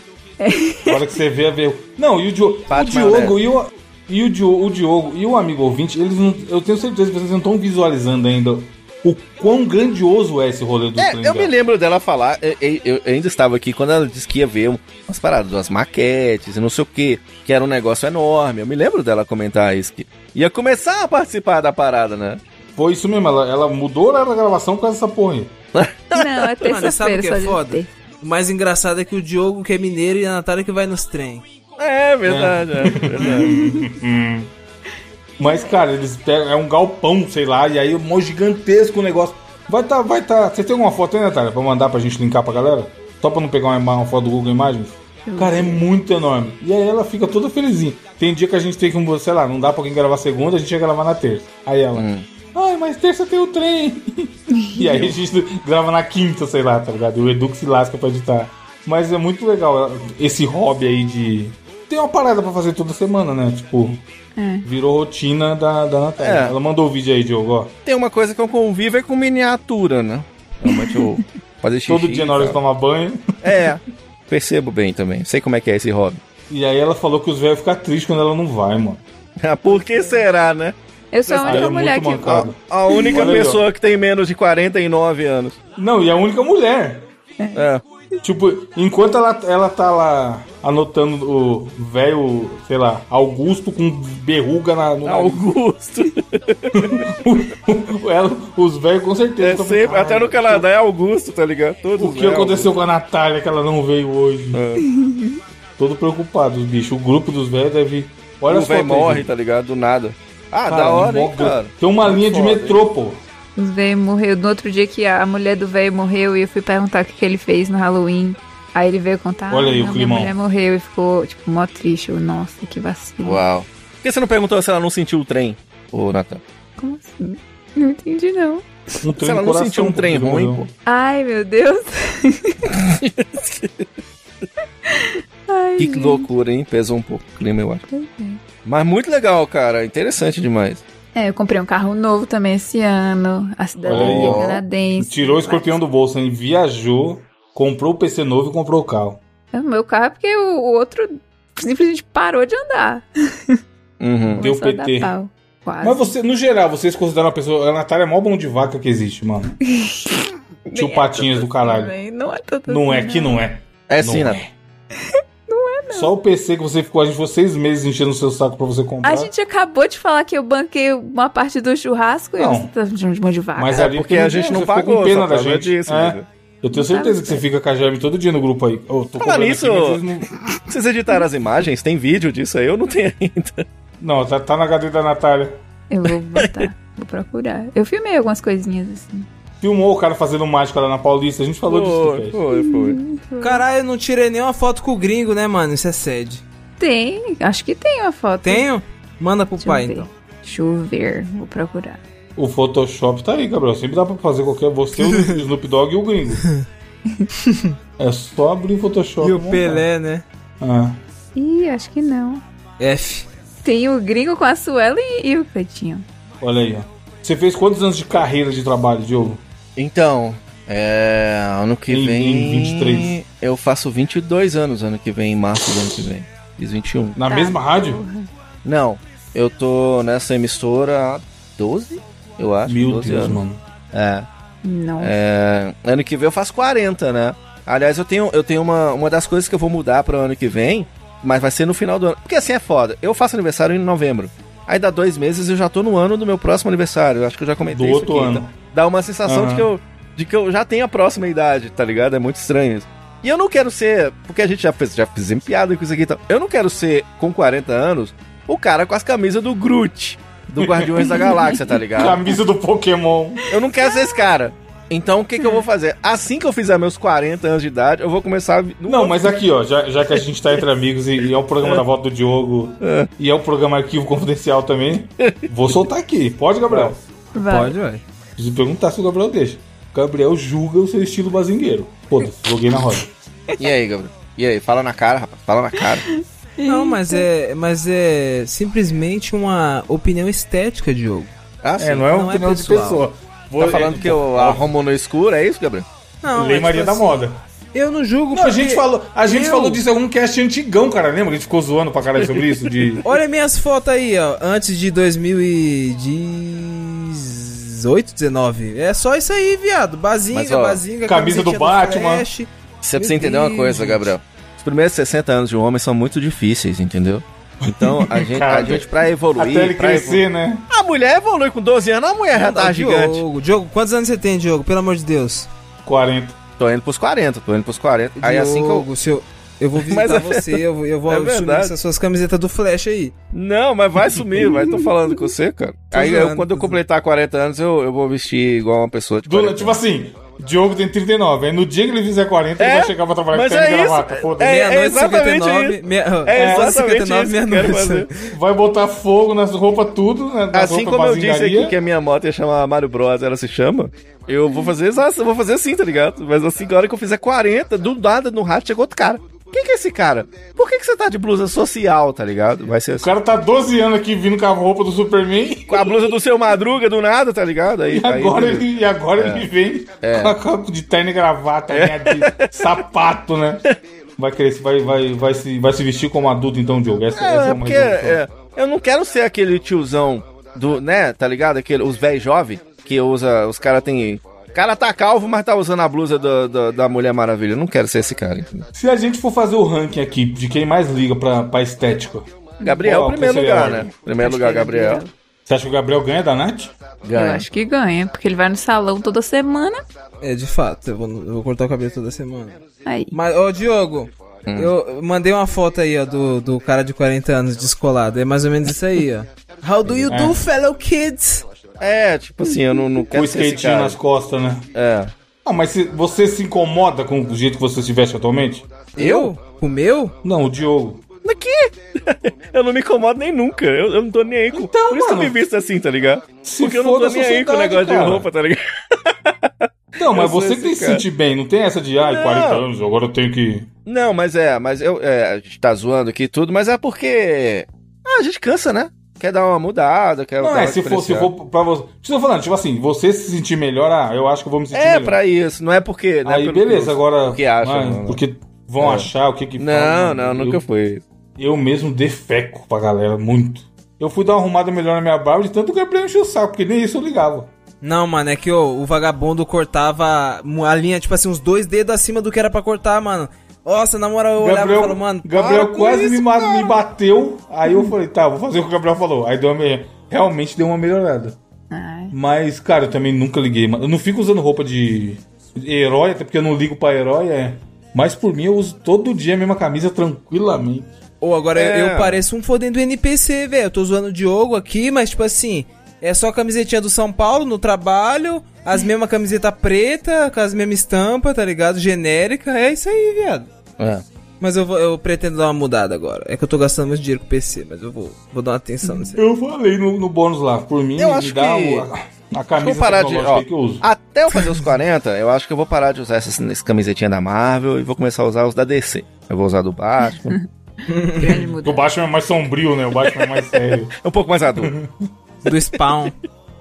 A hora que você vê, vê. Não, e o, Dio- o Diogo e o. E o, Dio- o Diogo e o amigo ouvinte, eles não. Eu tenho certeza que vocês não estão visualizando ainda o quão grandioso é esse rolê do É, eu me lembro dela falar, eu, eu- eu ainda estava aqui quando ela disse que ia ver umas paradas, umas maquetes e não sei o que, que era um negócio enorme. Eu me lembro dela comentar isso, que ia começar a participar da parada, né? Foi isso mesmo, ela, ela mudou o horário da gravação por causa dessa porra aí. Não, é Mano, sabe terça-feira o que é foda? O mais engraçado é que o Diogo, que é mineiro, e a Natália que vai nos trem. É verdade, é, verdade. Mas, cara, eles pegam. É um galpão, sei lá, e aí é um gigantesco o negócio. Vai tá, vai tá. Você tem alguma foto aí, Natália, pra mandar pra gente linkar pra galera? Só pra não pegar uma, uma foto do Google Imagens? Cara, é muito enorme. E aí ela fica toda felizinha. Tem dia que a gente tem que, sei lá, não dá pra alguém gravar segunda, a gente ia gravar na terça. Aí ela, ai, mas terça tem o trem. e aí a gente grava na quinta, sei lá, tá ligado? E o Edu que se lasca pra editar. Mas é muito legal esse hobby aí de. Tem uma parada pra fazer toda semana, né? Tipo, virou rotina da, da Natália. É. Ela mandou o vídeo aí, Diogo, ó. Tem uma coisa que eu convivo é com miniatura, né? Realmente eu fazer xixi. Todo dia na hora de tomar banho. É, percebo bem também. Sei como é que é esse hobby. E aí ela falou que os velhos ficam tristes quando ela não vai, mano. Ah, Por que será, né? Eu sou a Aí única é mulher que mancado. A única pessoa que tem menos de 49 anos. Não, e a única mulher. É. Tipo, enquanto ela, ela tá lá anotando o velho, sei lá, Augusto com verruga na, no. Augusto. Ela- os velhos com certeza. É tão sempre, falando, até no Canadá é Augusto, tá ligado? Todos O que é aconteceu com a Natália que ela não veio hoje? É. Todo preocupado, os bichos. O grupo dos velhos deve. Olha Augusto. O velho morre, gente. tá ligado? Do nada. Ah, Cara, da hora, hein, cara. Tem uma linha de metrô, pô. Os velhos morreu. No outro dia que a a mulher do velho morreu e eu fui perguntar o que, que ele fez no Halloween. Aí ele veio contar. Olha ah, aí o climão. Minha mulher morreu e ficou, tipo, mó triste. Eu, nossa, que vacilo. Uau. Por que você não perguntou se ela não sentiu o trem, ô Natan? Como assim? Não entendi, não. Um Se ela não coração, sentiu um trem ruim, pô. Ai, meu Deus. Ai, Que gente. loucura, hein? Pesou um pouco o clima, eu acho. Mas muito legal, cara. Interessante demais. É, eu comprei um carro novo também esse ano. A cidadania canadense. Tirou o escorpião do bolso, hein? Viajou, comprou o PC novo e comprou o carro. É, O meu carro é porque o, o outro simplesmente parou de andar. Uhum. Deu Começou a dar PT. pau. Quase. Mas você, no geral, vocês consideram uma pessoa. A Natália é a maior mão de vaca que existe, mano. Tio é Patinhas tanto do caralho. assim. Não é tanto Não assim, é que não é. É Não sim, é. Natan. Só o PC que você ficou, a gente ficou seis meses enchendo o seu saco pra você comprar. A gente acabou de falar que eu banquei uma parte do churrasco e Não. você tá de mão de vaca. Mas É, ali porque a gente não pagou, com pena da gente. disso, é. Eu tenho certeza que você fica com a Germe todo dia no grupo aí. Falar cobrando nisso- vocês não... Vocês editaram as imagens? Tem vídeo disso aí? Eu não tenho ainda. Não, tá, tá na HD da Natália. Eu vou botar, vou procurar. Eu filmei algumas coisinhas assim. Filmou o cara fazendo mágica lá na Paulista. A gente falou disso. Foi, foi, foi. Caralho, eu não tirei nenhuma foto com o gringo, né, mano? Isso é sede. Tem, acho que tem uma foto. Tenho? Manda pro Deixa pai, então. Deixa eu ver, vou procurar. O Photoshop tá aí, Gabriel. Sempre dá pra fazer qualquer. Você, o Snoop Dogg e o gringo. É só abrir o Photoshop. E o. Pelé, né? Ah. Ih, acho que não. F. Tem o gringo com a Suela e, e o Cleitinho. Olha aí, ó. Você fez quantos anos de carreira de trabalho, Diogo? Então, é. Ano que Em- vem. em 23. Eu faço 22 anos ano que vem, em março do ano que vem. Fiz 21. Na Tá. mesma rádio? Não, eu tô nessa emissora há 12, eu acho. Meu 12 Deus, anos. mano. É. Não. É, ano que vem eu faço 40, né? Aliás, eu tenho, eu tenho uma, uma das coisas que eu vou mudar para o ano que vem, mas vai ser no final do ano. Porque assim é foda. Eu faço aniversário em novembro. Aí dá dois meses eu já tô no ano do meu próximo aniversário. Eu acho que eu já comentei Do isso outro aqui. ano. Então, dá uma sensação de, Aham. que eu, de que eu já tenho a próxima idade, tá ligado? É muito estranho isso. E eu não quero ser. Porque a gente já fez, já fizemos piada com isso aqui. Então, eu não quero ser, com 40 anos, o cara com as camisas do Groot. Do Guardiões da Galáxia, tá ligado? Camisa do Pokémon. Eu não quero ser esse cara. Então o que, que eu vou fazer? Assim que eu fizer meus 40 anos de idade, eu vou começar Não, mas aqui, ó, já, já que a gente tá entre amigos e, e é o programa da volta do Diogo e é o programa Arquivo Confidencial também, vou soltar aqui. Pode, Gabriel? Vai. Pode, ué. Preciso perguntar se o Gabriel deixa. O Gabriel julga o seu estilo bazingueiro. Foda-se, joguei na roda. E aí, Gabriel? E aí? Fala na cara, rapaz. Fala na cara. Não, mas é, mas é simplesmente uma opinião estética, Diogo. Ah, sim. É, não é uma não é opinião de pessoal. Pessoa. Tá falando que eu arrumo no escuro, é isso, Gabriel? Não, Lei Maria tipo da assim, Moda. Eu não julgo Não, a gente falou, a gente eu- falou disso em algum cast antigão, cara. Lembra a gente ficou zoando pra caralho sobre isso? De... Olha minhas fotos aí, ó, antes de 2018, 19. É só isso aí, viado. Bazinga, Mas, ó, bazinga, camisa do Batman. Flash. Você precisa entender uma coisa. Gabriel. Os primeiros 60 anos de um homem são muito difíceis, entendeu? Então, a gente, a Cara, gente pra evoluir. Até ele pra crescer, evolu- né? A mulher evolui com 12 anos, a mulher já tá gigante. Diogo, Diogo, quantos anos você tem, Diogo? Pelo amor de Deus. 40. Tô indo pros 40, tô indo pros 40. Aí assim que eu. Diogo, se eu, eu vou Mas visitar é você, eu, vou- eu vou é assumir verdade. essas suas camisetas do Flash aí. Não, mas vai sumir, vai. Tô falando com você, cara. Tô Aí eu, quando eu completar 40 anos, eu, eu vou vestir igual uma pessoa de Do- 40 tipo assim, Diogo tem 39. Aí no dia que ele fizer 40, ele É, vai chegar pra trabalhar mas com terno é e gravata. Foda-se. é- Meia-noite e exatamente 59. isso. Meia, É e exatamente 59, isso que meia-noite. Vai botar fogo nas roupas tudo, né? nas Assim como eu disse aqui que a minha moto ia chamar Mario Bros, ela se chama, eu vou fazer exato, eu vou fazer assim, tá ligado? Mas assim, na hora que eu fizer 40, do nada no rádio chegou outro cara. Quem que é esse cara? Por que, que você tá de blusa social, tá ligado? Vai ser O assim. cara tá 12 anos aqui vindo com a roupa do Superman. Com a blusa do seu Madruga, do nada, tá ligado? Aí, E aí, agora, beleza. ele, e agora ele vem É. com a de terno e gravata, né, de sapato, né? Vai crescer, vai, vai, vai, se, vai se vestir como adulto então, Diogo. Essa, essa É, é é porque resolução. é, eu não quero ser aquele tiozão do, né, tá ligado? Aquele, os velhos jovens que usa, os caras tem... O cara tá calvo, mas tá usando a blusa do- do- da Mulher Maravilha. Eu não quero ser esse cara. entendeu? Se a gente for fazer o ranking aqui de quem mais liga pra, pra estética, Gabriel, Qual primeiro lugar, né? Primeiro lugar, Gabriel. Gabriel. você acha que o Gabriel ganha da Nath? Eu Ganha. acho que ganha, porque ele vai no salão toda semana. É, de fato, eu vou, eu vou cortar o cabelo toda semana. Aí. Mas, ô Diogo, Hum. eu mandei uma foto aí, ó, do, do cara de 40 anos descolado. É mais ou menos isso aí, ó. How do you É. do, fellow kids? É, tipo assim, eu não, não Com quero skatinho cara. nas costas, né? É. Não, mas se- você se incomoda com o jeito que você se veste atualmente? Eu? O meu? Não, o Diogo. Daqui! eu não me incomodo nem nunca. Eu, eu não tô nem aí com. Então, Por isso que eu mano, me visto assim, tá ligado? se Porque eu não tô nem aí com o negócio cara. de roupa, tá ligado? Não, mas você que tem que se sentir bem, não tem essa de, ai, Não. 40 anos, agora eu tenho que. Não, mas é, mas eu. É, a gente tá zoando aqui e tudo, mas é porque. Ah, a gente cansa, né? Quer dar uma mudada, quer Não, dar é, uma se for, se for pra você. Estou falando, tipo assim, você se sentir melhor, ah, eu acho que eu vou me sentir É, melhor. pra isso, não é porque. Não é Aí, pelo beleza, que- agora. o que acham, ah, não. Porque vão É. achar o que que Não, falam, não, eu, nunca foi. Eu mesmo defeco pra galera, muito. Eu fui dar uma arrumada melhor na minha barba, de tanto que o Gabriel encheu o saco, porque nem isso eu ligava. Não, mano, é que o vagabundo cortava a linha, tipo assim, uns dois dedos acima do que era pra cortar, mano. Nossa, na moral, eu olhava e Gabriel, falava, mano. Gabriel para com quase isso, me, cara. me bateu, aí eu falei, tá, vou fazer o que o Gabriel falou. Aí deu uma, me- realmente deu uma melhorada. Ai. Mas, cara, eu também nunca liguei. mano. Eu não fico usando roupa de herói, até porque eu não ligo pra herói, é. Mas por mim eu uso todo dia a mesma camisa tranquilamente. Ô, agora eu- É. eu pareço um fodendo NPC, velho. Eu tô zoando o Diogo aqui, mas tipo assim, é só a camisetinha do São Paulo no trabalho, as mesmas camiseta preta, com as mesmas estampas, tá ligado? Genérica. É isso aí, viado. É. Mas eu, vou, eu pretendo dar uma mudada agora. É que eu tô gastando muito dinheiro com o PC, mas eu vou, vou dar uma atenção nisso aí. Eu falei no, no bônus lá, por mim, Eu me acho dá que- a, a Vou camisa parar de. Ó, que eu uso. até eu fazer os 40, eu acho que eu vou parar de usar essas, essas camisetinhas da Marvel e vou começar a usar os da DC. Eu vou usar do Batman. Grande O. Batman é mais sombrio, né? O Batman é mais sério. um pouco mais adulto. Do Spawn.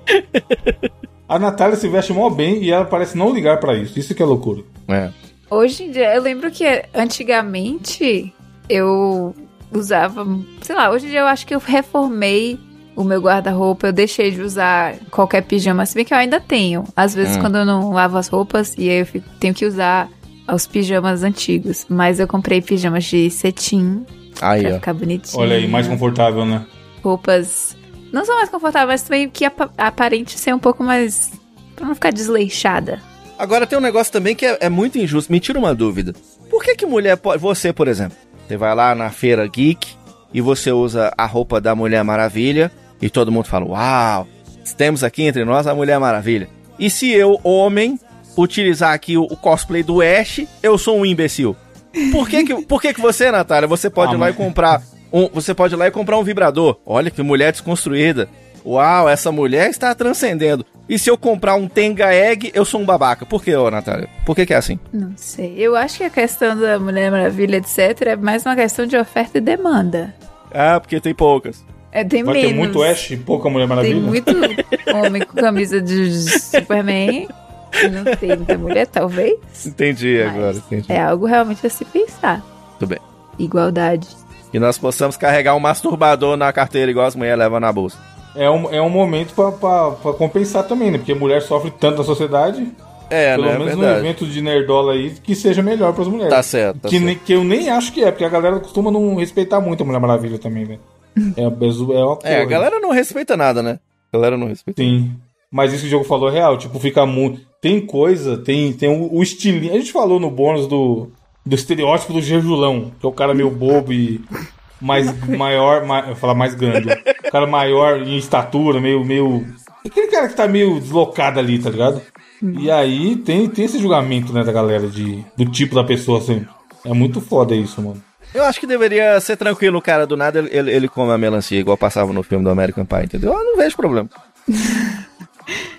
A Natália se veste mó bem e ela parece não ligar pra isso. Isso que é loucura. É. Hoje em dia, eu lembro que antigamente eu usava, sei lá, hoje em dia eu acho que eu reformei o meu guarda-roupa, eu deixei de usar qualquer pijama, se bem que eu ainda tenho. Às vezes Hum. quando eu não lavo as roupas e aí eu fico- tenho que usar os pijamas antigos, mas eu comprei pijamas de cetim Aí, pra ó. ficar bonitinho. Olha aí, mais confortável, né? roupas não são mais confortáveis, mas também que apa- aparente ser um pouco mais pra não ficar desleixada. Agora tem um negócio também que é, é muito injusto. Me tira uma dúvida. Por que que mulher pode... Você, por exemplo, você vai lá na feira geek e você usa a roupa da Mulher Maravilha e todo mundo fala, uau, temos aqui entre nós a Mulher Maravilha. E se eu, homem, utilizar aqui o, o cosplay do Ash, eu sou um imbecil. Por que que, por que, que você, Natália, você pode Ah, ir lá mas- e comprar um, você pode ir lá e comprar um vibrador. Olha que mulher desconstruída. Uau, essa mulher está transcendendo. E se eu comprar um Tenga Egg, eu sou um babaca. Por que, ô Natália? Por que, que é assim? Não sei. Eu acho que a questão da Mulher Maravilha, etc, é mais uma questão de oferta e demanda. Ah, porque tem poucas. É, tem Vai menos. ter muito Ash e pouca Mulher Maravilha. Tem muito homem com camisa de Superman. E não tem muita mulher, talvez. Entendi Mas agora, entendi. É algo realmente a se pensar. Tudo bem. Igualdade. Que nós possamos carregar um masturbador na carteira igual as mulheres levam na bolsa. É um, é um momento pra compensar também, né? Porque mulher sofre tanto na sociedade. É, pelo né? É menos num verdade. evento de nerdola aí, que seja melhor pras mulheres. Tá certo, tá que, certo. nem- que eu nem acho que é, porque a galera costuma não respeitar muito a Mulher Maravilha também, né? É, é, é uma É, a porra. galera não respeita nada, né? A galera não respeita. Sim. Mas isso que o jogo falou é real, tipo, fica muito. Tem coisa, tem, tem o, o estilinho. A gente falou no bônus do, do estereótipo do Jejulão, que é o cara meio bobo e mais maior, ma, eu falar mais grande. O cara maior em estatura, meio, meio. Aquele cara que tá meio deslocado ali, tá ligado? E aí tem, tem esse julgamento, né, da galera, de, do tipo da pessoa, assim. É muito foda isso, mano. Eu acho que deveria ser tranquilo, o cara. Do nada ele, ele, ele come a melancia, igual passava no filme do American Pie, entendeu? Eu não vejo problema.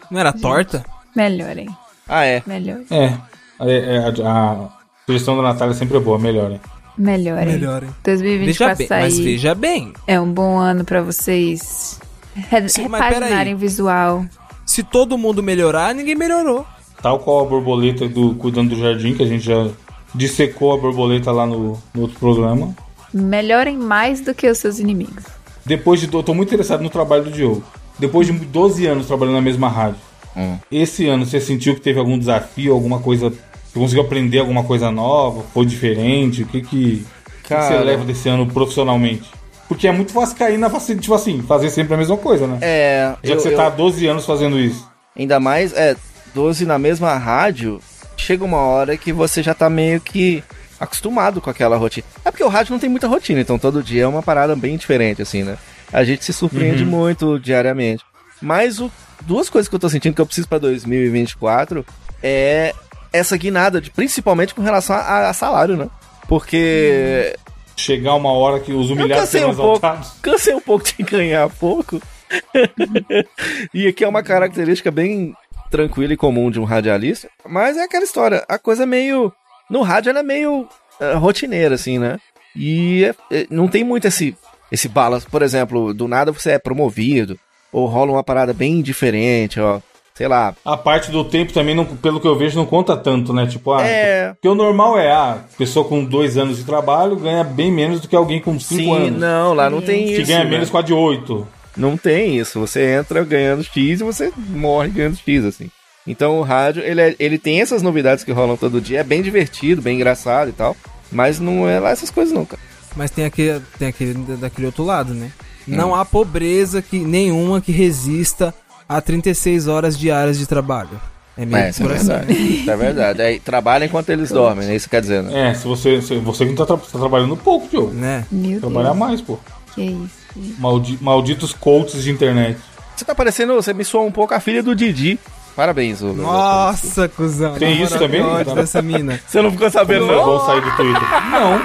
Não era torta? Melhorem. Ah, é. Melhorem. É. é, é, a, a sugestão da Natália sempre é boa, melhor, hein? Melhorem. Melhorem. 2024 Veja bem, mas veja bem. É um bom ano pra vocês re Sim, repaginarem visual. Se todo mundo melhorar, ninguém melhorou. Tal qual a borboleta do Cuidando do Jardim, que a gente já dissecou a borboleta lá no, no outro programa. Melhorem mais do que os seus inimigos. Depois de. Eu tô muito interessado no trabalho do Diogo. Depois de 12 anos trabalhando na mesma rádio, Hum. esse ano você sentiu que teve algum desafio, alguma coisa. Você conseguiu aprender alguma coisa nova? Foi diferente? O que que, o que você Cara. leva desse ano profissionalmente? Porque é muito fácil cair na facilidade, tipo assim, fazer sempre a mesma coisa, né? É. Já eu- que você eu- tá há 12 anos fazendo isso. Ainda mais, é, 12 na mesma rádio, chega uma hora que você já tá meio que acostumado com aquela rotina. É porque o rádio não tem muita rotina, então todo dia é uma parada bem diferente, assim, né? A gente se surpreende muito diariamente. Mas o, duas coisas que eu tô sentindo que eu preciso pra 2024 é essa guinada, de, principalmente com relação a, a salário, né? Porque Chegar uma hora que os humilhados serão um pouco, cansei um pouco de ganhar pouco. e aqui é uma característica bem tranquila e comum de um radialista. Mas é aquela história, a coisa é meio. No rádio ela é meio eh, rotineira, assim, né? E é- é- não tem muito esse, esse balanço. Por exemplo, do nada você é promovido, ou rola uma parada bem diferente, ó. Sei lá. A parte do tempo também, não, pelo que eu vejo, não conta tanto, né? Tipo, ah, É. Porque o normal é, ah, pessoa com dois anos de trabalho ganha bem menos do que alguém com cinco Sim, anos. não, lá não tem que isso. ganha né? menos com a de oito. Não tem isso. Você entra ganhando X e você morre ganhando X, assim. Então o rádio, ele, é- ele tem essas novidades que rolam todo dia. É bem divertido, bem engraçado e tal. Mas não é lá essas coisas, não, cara. Mas tem aquele, tem aquele daquele outro lado, né? Não há pobreza que, nenhuma que resista a 36 horas diárias de trabalho. É meio É, isso é assim, né? verdade. Isso é verdade. É, trabalha enquanto eles dormem, né? Isso quer dizer, né? É, se você, se você que não tá, tra- tá trabalhando pouco, Diogo. né? Meu Trabalhar Deus. mais, pô. Que isso. Maldi- malditos coaches de internet. Você tá parecendo, você me soa um pouco a filha do Didi. Parabéns, ô. Nossa, cuzão. Tem isso também? que ódio dessa mina. Você não ficou sabendo, Foi não? bom sair do Twitter. Não,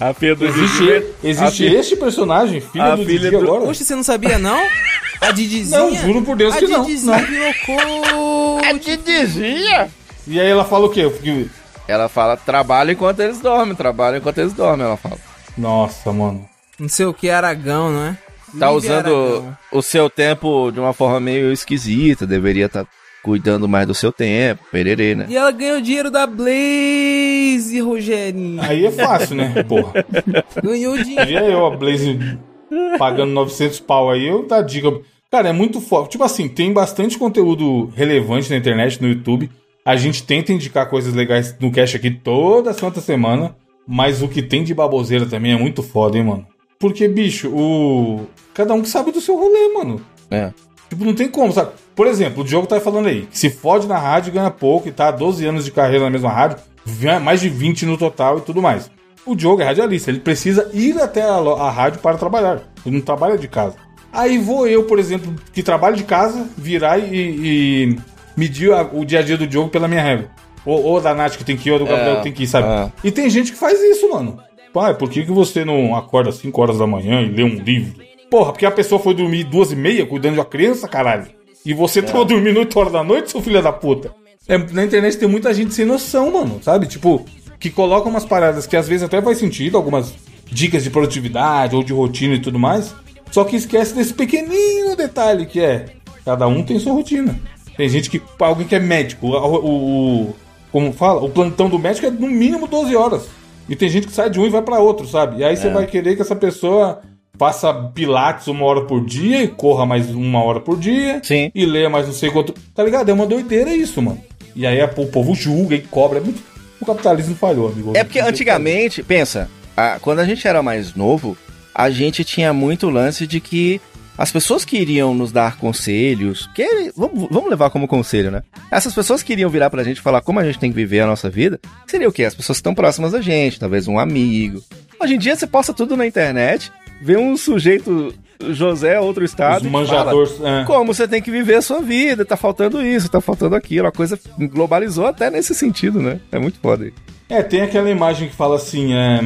A filha do existe, Didi. existe a filha- este personagem, filha a do filha Didi do- agora. Poxa, você não sabia, não? A Didizinha? Não, juro por Deus a que não. Didizinha não. virou coach. Didizinha? E aí ela fala o quê? Ela fala, trabalha enquanto eles dormem, trabalha enquanto eles dormem, ela fala. Nossa, mano. Não sei o que, Aragão, não é? Tá Livre usando Aragão. o seu tempo de uma forma meio esquisita, deveria estar cuidando mais do seu tempo, pererê, né? E ela ganhou dinheiro da Blaze, Rogerinho. Aí é fácil, né? Porra. Ganhou dinheiro. Via eu, a Blaze, pagando 900 pau aí, eu dá dica. Cara, é muito foda. Tipo assim, tem bastante conteúdo relevante na internet, no YouTube. A gente tenta indicar coisas legais no cash aqui toda santa semana. Mas o que tem de baboseira também é muito foda, hein, mano? Porque, bicho, o. Cada um que sabe do seu rolê, mano. É. Tipo, não tem como, sabe? Por exemplo, o Diogo tá falando aí, que se fode na rádio ganha pouco e tá há 12 anos de carreira na mesma rádio, mais de 20 no total e tudo mais. O Diogo é radialista, ele precisa ir até a, a rádio para trabalhar. Ele não trabalha de casa. Aí vou eu, por exemplo, que trabalho de casa, virar e, e medir a- o dia a dia do Diogo pela minha regra. Ou, ou da Nath que tem que ir, ou do Gabriel que tem que ir, sabe? é. E tem gente que faz isso, mano. Pai, por que, que você não acorda às 5 horas da manhã e lê um livro? Porra, porque a pessoa foi dormir duas e meia cuidando de uma criança, caralho. E você tava dormindo 8 horas da noite, seu filho da puta. É, na internet tem muita gente sem noção, mano, sabe? Tipo, que coloca umas paradas que às vezes até faz sentido, algumas dicas de produtividade ou de rotina e tudo mais. Só que esquece desse pequenino detalhe que é: cada um tem sua rotina. Tem gente que. Alguém que é médico, o, o- o- como fala? O plantão do médico é no mínimo 12 horas. E tem gente que sai de um e vai pra outro, sabe? E aí você vai querer que essa pessoa faça pilates uma hora por dia e corra mais uma hora por dia. Sim. E leia mais não sei quanto. Tá ligado? É uma doideira isso, mano. E aí o povo julga e cobra. É muito- O capitalismo falhou, amigo. É porque antigamente, pensa, a- quando a gente era mais novo, a gente tinha muito lance de que as pessoas que iriam nos dar conselhos, que vamos, vamos levar como conselho, né? Essas pessoas que iriam virar pra gente falar como a gente tem que viver a nossa vida, seria o quê? As pessoas que estão próximas da gente, talvez um amigo. Hoje em dia você posta tudo na internet, vê um sujeito José, outro estado, Os manjadores. é. como você tem que viver a sua vida, tá faltando isso, tá faltando aquilo, a coisa globalizou até nesse sentido, né? É muito foda aí. É, tem aquela imagem que fala assim, é,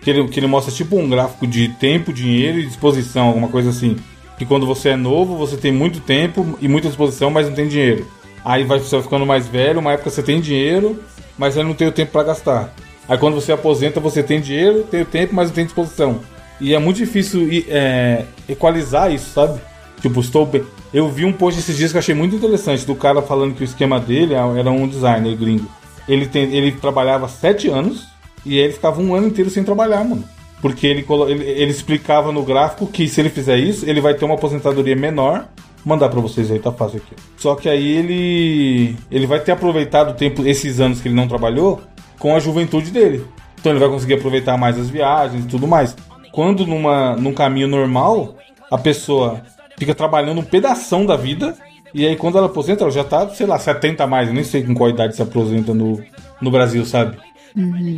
que, ele, que ele mostra tipo um gráfico de tempo, dinheiro e disposição, alguma coisa assim. Que quando você é novo, você tem muito tempo e muita disposição, mas não tem dinheiro. Aí vai, você vai ficando mais velho, uma época você tem dinheiro, mas aí não tem o tempo pra gastar. Aí quando você aposenta, você tem dinheiro, tem o tempo, mas não tem disposição. E é muito difícil é, equalizar isso, sabe? Tipo, estou bem. Eu vi um post esses dias que eu achei muito interessante, do cara falando que o esquema dele era um designer gringo. Ele, tem, ele trabalhava sete anos e ele ficava um ano inteiro sem trabalhar, mano. Porque ele, ele, ele explicava no gráfico que se ele fizer isso, ele vai ter uma aposentadoria menor. Mandar pra vocês aí, tá fácil aqui. Só que aí ele ele vai ter aproveitado o tempo, esses anos que ele não trabalhou, com a juventude dele. Então ele vai conseguir aproveitar mais as viagens e tudo mais. Quando numa, num caminho normal, a pessoa fica trabalhando um pedação da vida, e aí quando ela aposenta, ela já tá, sei lá, 70 a mais. Eu nem sei com qual idade se aposenta no, no Brasil, sabe?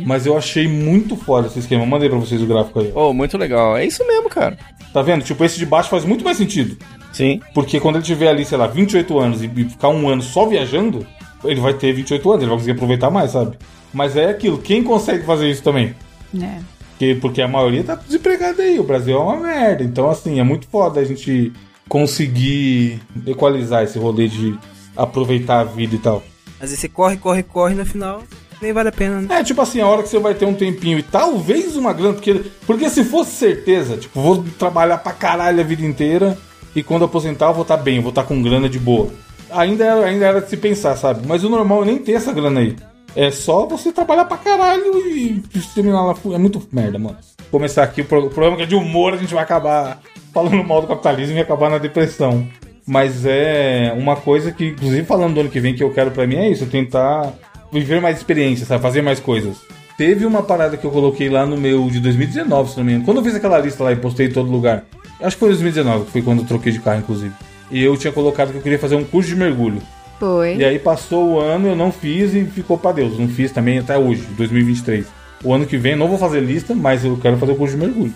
Mas eu achei muito foda esse esquema. Mandei pra vocês o gráfico aí. Oh, muito legal. É isso mesmo, cara. Tá vendo? Tipo, esse de baixo faz muito mais sentido. Sim. Porque quando ele tiver ali, sei lá, 28 anos e e ficar um ano só viajando, ele vai ter 28 anos, ele vai conseguir aproveitar mais, sabe? Mas é aquilo, quem consegue fazer isso também? É. Porque, porque a maioria tá desempregada aí, o Brasil é uma merda. Então, assim, é muito foda a gente conseguir equalizar esse rolê de aproveitar a vida e tal. Às vezes você corre, corre, corre, no final nem vale a pena, né? É, tipo assim, a hora que você vai ter um tempinho e talvez uma grana, porque, porque se fosse certeza, tipo, vou trabalhar pra caralho a vida inteira e quando aposentar eu vou estar bem, eu vou estar com grana de boa. Ainda era, ainda era de se pensar, sabe? Mas o normal é nem ter essa grana aí. É só você trabalhar pra caralho e terminar lá. É muito merda, mano. Começar aqui, o pro- o programa que é de humor, a gente vai acabar falando mal do capitalismo e acabar na depressão. Mas é uma coisa que, inclusive falando do ano que vem, que eu quero pra mim é isso, tentar viver mais experiências, sabe? Fazer mais coisas. Teve uma parada que eu coloquei lá no meu de 2019, se não me engano. Quando eu fiz aquela lista lá e postei em todo lugar. Acho que foi em 2019, que foi quando eu troquei de carro, inclusive. E eu tinha colocado que eu queria fazer um curso de mergulho. Foi. E aí passou o ano, eu não fiz e ficou pra Deus. Não fiz também até hoje, 2023. O ano que vem eu não vou fazer lista, mas eu quero fazer o curso de mergulho.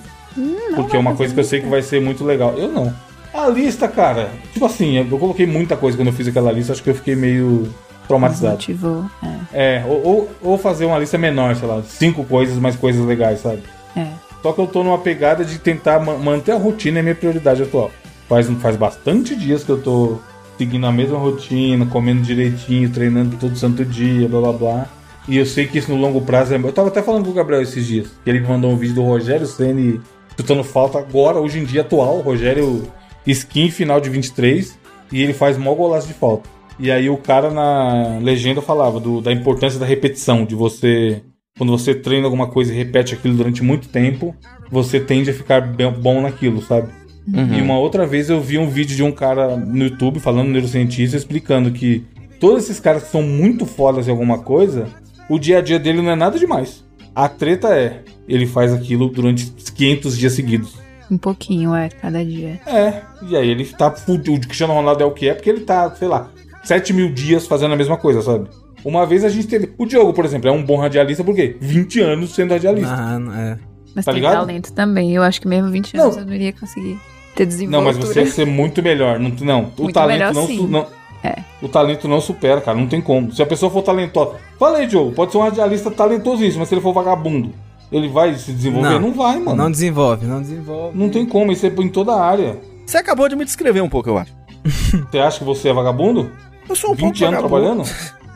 porque é uma coisa que eu sei que vai ser muito legal. Eu não. A lista, cara, tipo assim, eu coloquei muita coisa quando eu fiz aquela lista, acho que eu fiquei meio traumatizado. Motivou. É. É, ou, ou, ou fazer uma lista menor, sei lá, cinco coisas, mais coisas legais, sabe? É. Só que eu tô numa pegada de tentar ma- manter a rotina é minha prioridade atual. Faz, faz bastante dias que eu tô seguindo a mesma rotina, comendo direitinho, treinando todo santo dia, blá blá blá. E eu sei que isso no longo prazo é. Eu tava até falando com o Gabriel esses dias, que ele me mandou um vídeo do Rogério Ceni chutando falta agora, hoje em dia atual, Rogério skin final de 23, e ele faz mó golaço de falta. E aí o cara na legenda falava do- da importância da repetição, de você. Quando você treina alguma coisa e repete aquilo durante muito tempo, você tende a ficar bem- bom naquilo, sabe? E uma outra vez eu vi um vídeo de um cara no YouTube falando neurocientista explicando que todos esses caras que são muito fodas em alguma coisa, o dia a dia dele não é nada demais. A treta é, ele faz aquilo durante 500 dias seguidos. Um pouquinho, é, cada dia. É, e aí ele tá fudido. O Cristiano Ronaldo é o que é, porque ele tá, sei lá, 7 mil dias fazendo a mesma coisa, sabe? Uma vez a gente teve. O Diogo, por exemplo, é um bom radialista, por quê? 20 anos sendo radialista. Ah, não, é. Mas Tá tem ligado? talento também. Eu acho que mesmo 20 Não. anos eu não iria conseguir ter Não, desenvoltura. mas você ia ser muito melhor. Não, não o Muito talento melhor, não, sim. não. É. O talento não supera, cara. Não tem como. Se a pessoa for talentosa. Falei, Diogo, pode ser um radialista talentosíssimo, mas se ele for vagabundo, ele vai se desenvolver? Não, vai, mano. Não Não, desenvolve, não desenvolve. tem como. Isso é em toda a área. Você acabou de me descrever um pouco, eu acho. Você acha que você é vagabundo? Eu sou um 20 anos trabalhando?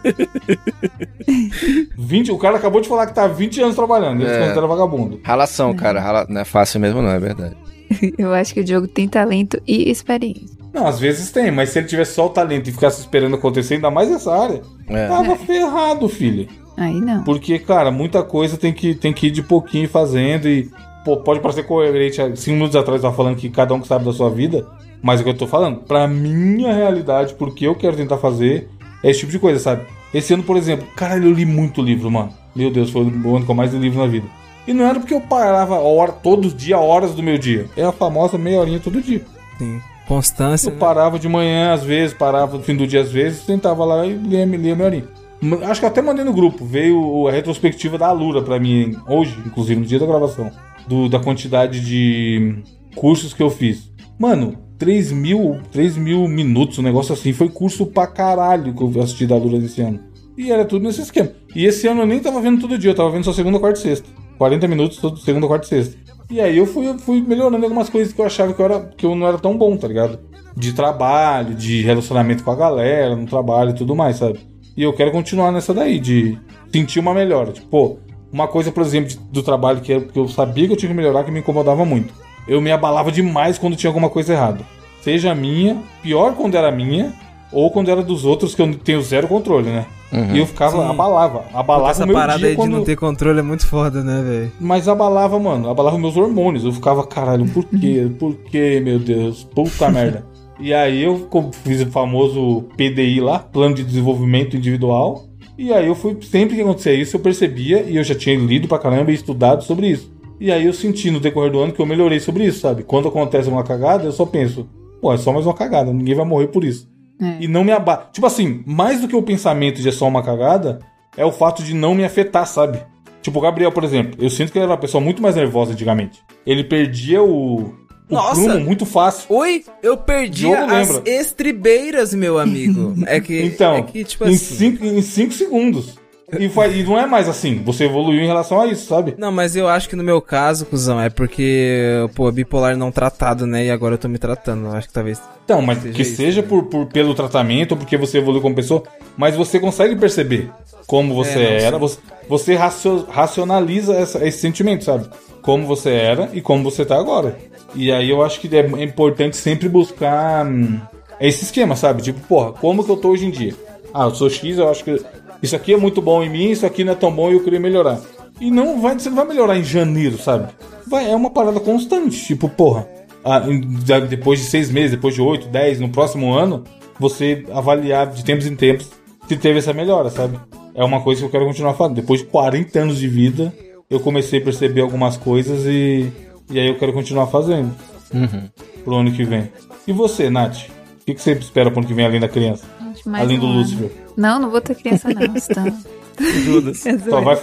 20, o cara acabou de falar que tá 20 anos trabalhando, ele se É. considera vagabundo. Ralação, cara. Rala... Não é fácil mesmo, não, é verdade. Eu acho que o Diogo tem talento e experiência. Não, às vezes tem, mas se ele tivesse só o talento e ficasse esperando acontecer, ainda mais essa área, É. tava ferrado, filho. Aí não. Porque, cara, muita coisa tem que, tem que ir de pouquinho fazendo e. Pô, pode parecer coerente. Cinco minutos atrás eu tava falando que cada um que sabe da sua vida. Mas é o que eu tô falando, pra minha realidade, porque eu quero tentar fazer, é esse tipo de coisa, sabe? Esse ano, por exemplo, caralho, eu li muito livro, mano. Meu Deus, foi o ano que eu mais li livro na vida. E não era porque eu parava hora, todos os dias, horas do meu dia. É a famosa meia horinha todo dia. Sim. Constância. Eu né? parava de manhã, às vezes, parava no fim do dia, às vezes, sentava lá e lia, lia minha horinha. Acho que até mandei no grupo. Veio a retrospectiva da Alura pra mim, hoje, inclusive, no dia da gravação. Do, da quantidade de cursos que eu fiz. Mano, 3 mil, 3 mil minutos, um negócio assim. Foi curso pra caralho que eu assisti da Alura desse ano. E era tudo nesse esquema. E esse ano eu nem tava vendo todo dia, eu tava vendo só segunda, quarta e sexta. 40 minutos, todo segunda, quarta e sexta. E aí eu fui, fui melhorando algumas coisas que eu achava que eu, era, que eu não era tão bom, tá ligado? De trabalho, de relacionamento com a galera, no trabalho e tudo mais, sabe? E eu quero continuar nessa daí, de sentir uma melhora. Tipo, uma coisa, por exemplo, de- do trabalho que, eu- que eu sabia que eu tinha que melhorar, que me incomodava muito. Eu me abalava demais quando tinha alguma coisa errada. Seja minha, pior quando era minha, ou quando era dos outros, que eu tenho zero controle, né? E eu ficava, Sim. abalava. Abalava Essa parada aí quando... de não ter controle é muito foda, né, velho? Mas abalava, mano. Abalava meus hormônios. Eu ficava, caralho, por quê? Por quê, meu Deus? Puta merda. E aí eu fiz o famoso PDI lá, Plano de Desenvolvimento Individual. E aí eu fui, sempre que acontecia isso, eu percebia, e eu já tinha lido pra caramba e estudado sobre isso. E aí eu senti no decorrer do ano que eu melhorei sobre isso, sabe? Quando acontece uma cagada, eu só penso, pô, é só mais uma cagada, ninguém vai morrer por isso. É. E não me abate. Tipo assim, mais do que o pensamento de é só uma cagada, é o fato de não me afetar, sabe? Tipo, o Gabriel, por exemplo, eu sinto que ele era uma pessoa muito mais nervosa antigamente. Ele perdia o, o Nossa! prumo muito fácil. Oi, eu perdi as estribeiras, meu amigo. É que, Então, é que tipo em, assim. cinco, em cinco segundos. E, foi- e não é mais assim. Você evoluiu em relação a isso, sabe? Não, mas eu acho que no meu caso, cuzão, é porque, pô, bipolar não tratado, né? E agora eu tô me tratando. Eu acho que talvez. Então, mas Seja que isso, seja né? por, por- pelo tratamento ou porque você evoluiu como pessoa, mas você consegue perceber como você É, não, era, você, você racio- racionaliza essa- esse sentimento, sabe? Como você era e como você tá agora. E aí eu acho que é importante sempre buscar hum, esse esquema, sabe? Tipo, porra, como que eu tô hoje em dia? Ah, eu sou X, eu acho que isso aqui é muito bom em mim, isso aqui não é tão bom e eu queria melhorar. E não vai, você não vai melhorar em janeiro, sabe? Vai, é uma parada constante. Tipo, porra, já depois de seis meses, depois de oito, dez, no próximo ano, você avaliar de tempos em tempos se teve essa melhora, sabe? É uma coisa que eu quero continuar fazendo. Depois de 40 anos de vida, eu comecei a perceber algumas coisas e, e aí eu quero continuar fazendo pro ano que vem. E você, Nath? O que, que você espera pro ano que vem além da criança? Mais além do um ano. Lúcifer? Não, não vou ter criança não, então. Judas. É Só vai,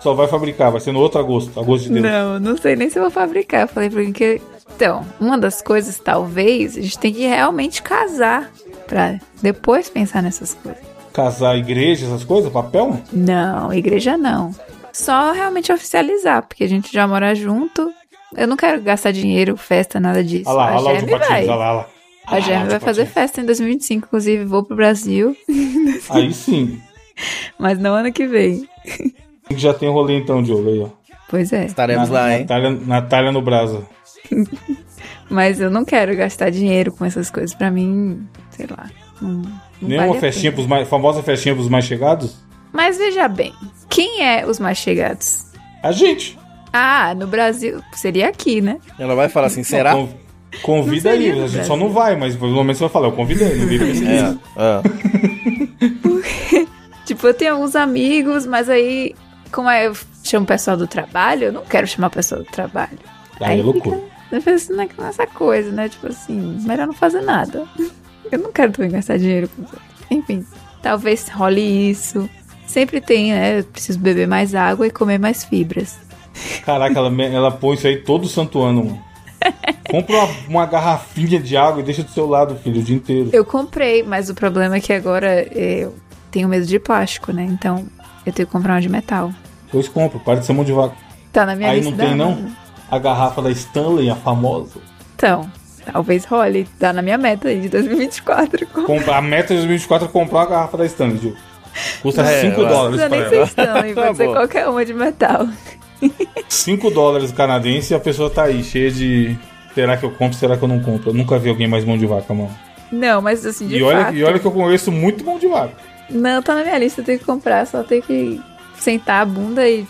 só vai fabricar, vai ser no outro agosto, agosto de Deus. Não, não sei nem se eu vou fabricar. Falei porque. Então, uma das coisas, talvez, a gente tem que realmente casar pra depois pensar nessas coisas. Casar, igreja, essas coisas, papel? Não, igreja não. Só realmente oficializar, porque a gente já mora junto. Eu não quero gastar dinheiro, festa, nada disso. Olha lá, a olha lá o Germe Tio Patinhos, vai. olha lá, olha lá. A Germe vai fazer festa em 2025, inclusive vou pro Brasil, Aí sim. mas não ano que vem. Já tem rolê então, Diogo, aí, ó. Pois é. Estaremos Na- lá, hein? Natália, Natália no Brasa. Mas eu não quero gastar dinheiro com essas coisas. Pra mim, sei lá. Não, não Nenhuma vale festinha pros mais. famosa festinha pros mais chegados? Mas veja bem, quem é os mais chegados? A gente. Ah, no Brasil, seria aqui, né? Ela vai falar assim, será? Con- Convida aí, no a gente só não vai, mas pelo menos você vai falar, eu convidei, não vira esse É, é. Tipo, eu tenho alguns amigos, mas aí, como é, eu chamo o pessoal do trabalho, eu não quero chamar o pessoal do trabalho. Aí é loucura. Fica, fica assim, né, nessa coisa, né? Tipo assim, melhor não fazer nada. Eu não quero também gastar dinheiro com isso. Enfim, talvez role isso. Sempre tem, né? Eu preciso beber mais água e comer mais fibras. Caraca, ela, ela põe isso aí todo santo ano, mano. Compra uma, uma garrafinha de água e deixa do seu lado, filho, o dia inteiro. Eu comprei, mas o problema é que agora é, eu tenho medo de plástico, né? Então eu tenho que comprar uma de metal. Pois compra, para de ser mão de vaca. Tá na minha Aí lista. não tem, não? A garrafa da Stanley, a famosa. Então, talvez role. Tá na minha meta aí de 2024. Compra, a meta de 2024 é comprar uma garrafa da Stanley. Custa É, 5 eu acho. dólares Não pra nem ser. Stanley, Tá pode ser qualquer uma de metal. 5 dólares canadense e a pessoa tá aí, cheia de. Será que eu compro? Será que eu não compro? Eu nunca vi alguém mais mão de vaca, mano. Não, mas assim, de E olha, fato. e olha que eu conheço muito mão de vaca. Não, tá na minha lista, eu tenho que comprar, só tenho que sentar a bunda e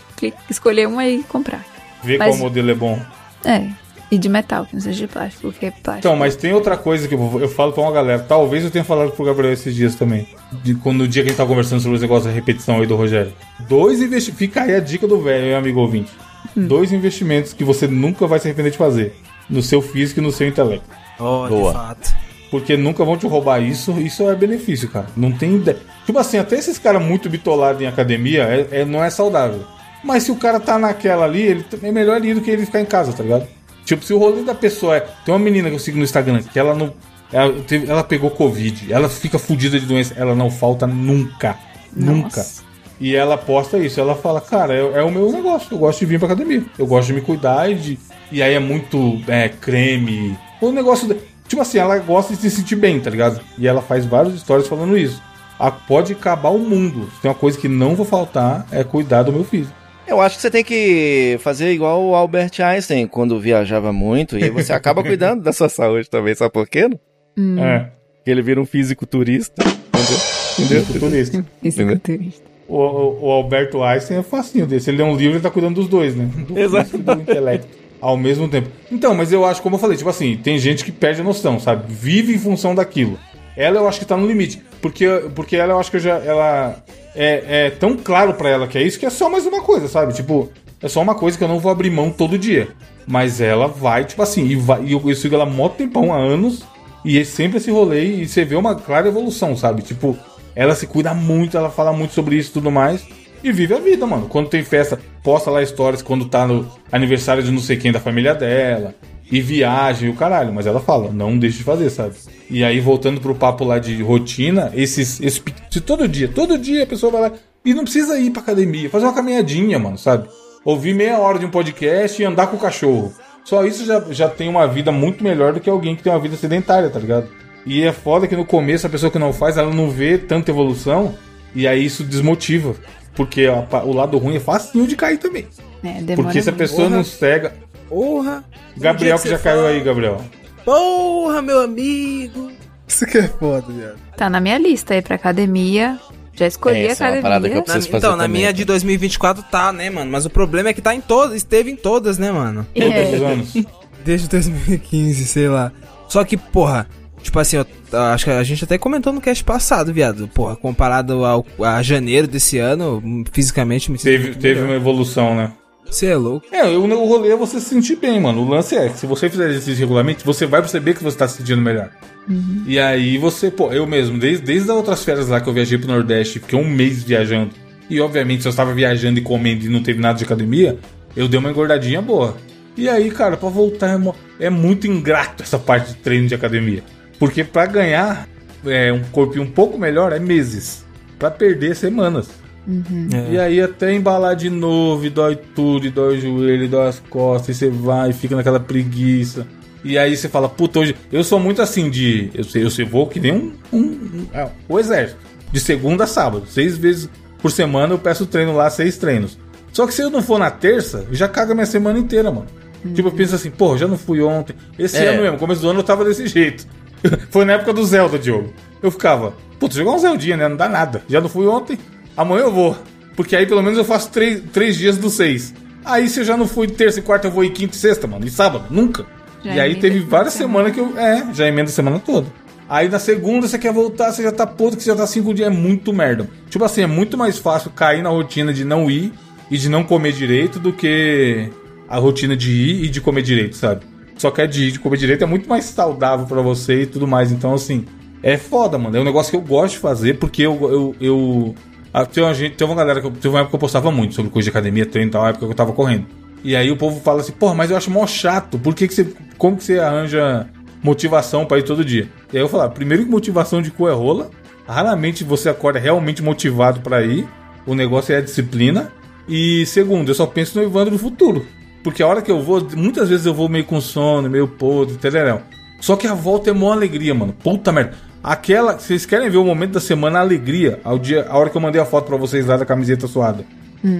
escolher uma e comprar. Ver Mas- qual modelo é bom. É. E de metal, que não seja de plástico, porque plástico. Então, mas tem outra coisa que eu, eu falo pra uma galera. Talvez eu tenha falado pro Gabriel esses dias também. De, quando, no dia que a gente tava conversando sobre os negócios da repetição aí do Rogério. Dois investimentos. Fica aí a dica do velho, hein, amigo ouvinte. Hum. Dois investimentos que você nunca vai se arrepender de fazer. No seu físico e no seu intelecto. Oh, Boa. de fato. Porque nunca vão te roubar isso. Isso é benefício, cara. Não tem ideia. Tipo assim, até esses caras muito bitolados em academia é, é- não é saudável. Mas se o cara tá naquela ali, ele é melhor ir do que ele ficar em casa, tá ligado? Tipo, se o rolê da pessoa é. Tem uma menina que eu sigo no Instagram que ela não. Ela, teve- ela pegou Covid, ela fica fudida de doença, ela não falta nunca. Nunca. Nossa. E ela posta isso, ela fala, cara, é, é o meu negócio, eu gosto de vir pra academia. Eu gosto de me cuidar e de. E aí é muito é, creme. O negócio. de- tipo assim, ela gosta de se sentir bem, tá ligado? E ela faz várias histórias falando isso. Ah, pode acabar o mundo. Tem uma coisa que não vou faltar, é cuidar do meu físico. Eu acho que você tem que fazer igual o Albert Einstein, quando viajava muito, e você acaba cuidando da sua saúde também, sabe por quê? Hum. É. Que ele vira um físico turista. Entendeu? Entendeu? Futurista. Isso é culturista. O, o- o Alberto Einstein é facinho desse. Ele lê um livro e tá cuidando dos dois, né? Do Exato. físico do intelecto. Ao mesmo tempo. Então, mas eu acho, como eu falei, tipo assim, tem gente que perde a noção, sabe? Vive em função daquilo. Ela eu acho que tá no limite. Porque, porque ela eu acho que eu já. Ela. É, é tão claro pra ela que é isso que é só mais uma coisa, sabe? Tipo, é só uma coisa que eu não vou abrir mão todo dia. Mas ela vai, tipo assim, e, vai, e eu, eu sigo ela mó tempão, há anos. E é sempre esse rolê e você vê uma clara evolução, sabe? Tipo, ela se cuida muito, ela fala muito sobre isso e tudo mais. E vive a vida, mano. Quando tem festa, posta lá stories quando tá no aniversário de não sei quem da família dela. E viagem e o caralho. Mas ela fala, não deixe de fazer, sabe? E aí, voltando pro papo lá de rotina, esses. pe- se todo dia, todo dia a pessoa vai lá. E não precisa ir pra academia, fazer uma caminhadinha, mano, sabe? Ouvir meia hora de um podcast e andar com o cachorro. Só isso já, já tem uma vida muito melhor do que alguém que tem uma vida sedentária, tá ligado? E é foda que no começo a pessoa que não faz, ela não vê tanta evolução. E aí isso desmotiva. Porque a o lado ruim é facinho de cair também. É, demora Porque se a muito. pessoa não cega. Porra. Gabriel dia que já você caiu fala, aí, Gabriel. Porra, meu amigo. Isso que é foda, viado. Tá na minha lista aí pra academia. Já escolhi a Essa é uma parada que eu academia. preciso Na- fazer então, na também. minha de 2024 tá, né, mano? Mas o problema é que tá em todas, esteve em todas, né, mano? Todos É. os anos. Desde 2015, sei lá. Só que, porra, tipo assim, eu, acho que a gente até comentou no cast passado, viado. Porra, comparado ao, a janeiro desse ano, fisicamente me Teve, teve melhor. uma evolução, né? Você é louco. É, o, o rolê é você se sentir bem, mano. O lance é que se você fizer exercício regularmente, você vai perceber que você tá se sentindo melhor. E aí você, pô, eu mesmo, desde, desde as outras férias lá que eu viajei pro Nordeste, fiquei um mês viajando. E obviamente, se eu estava viajando e comendo e não teve nada de academia, eu dei uma engordadinha boa. E aí, cara, pra voltar é, mo- é muito ingrato essa parte de treino de academia. Porque pra ganhar é, um corpo um pouco melhor é meses. Pra perder é semanas. É. E aí até embalar de novo, e dói tudo, e dói o joelho, e dói as costas, e você vai e fica naquela preguiça. E aí você fala, puta, hoje. Eu sou muito assim de. Eu sei, eu sei, vou que nem um. um, um- é, o exército. De segunda a sábado. Seis vezes por semana eu peço treino lá, seis treinos. Só que se eu não for na terça, já caga minha semana inteira, mano. Tipo, eu penso assim, pô, já não fui ontem. Esse É. ano mesmo, começo do ano eu tava desse jeito. Foi na época do Zelda, Diogo. eu ficava, putz, jogar um Zeldinha, né? Não dá nada. Já não fui ontem, amanhã eu vou. Porque aí pelo menos eu faço três, três dias dos seis. Aí se eu já não fui terça e quarta, eu vou ir quinta e sexta, mano. E sábado, nunca. Já e aí teve várias semana. semanas que eu. É, já emenda a semana toda. Aí na segunda você quer voltar, você já tá puto, que você já tá cinco dias, é muito merda. Tipo assim, é muito mais fácil cair na rotina de não ir e de não comer direito do que a rotina de ir e de comer direito, sabe? Só que de de comer direito é muito mais saudável pra você e tudo mais. Então, assim, é foda, mano. É um negócio que eu gosto de fazer porque eu. eu, eu tem, uma gente, tem uma galera que eu, teve uma época que eu postava muito sobre coisa de academia, treino e tal, época que eu tava correndo. E aí o povo fala assim, porra, mas eu acho mó chato. Por que, que você. Como que você arranja motivação pra ir todo dia? E aí eu falo, primeiro que motivação de cu é rola. Raramente você acorda realmente motivado pra ir. O negócio é a disciplina. E segundo, eu só penso no Evandro do futuro. Porque a hora que eu vou, muitas vezes eu vou meio com sono, meio podre, telerão. Só que a volta é mó alegria, mano. Puta merda. Aquela, vocês querem ver o momento da semana, a alegria, ao dia, a hora que eu mandei a foto pra vocês lá da camiseta suada.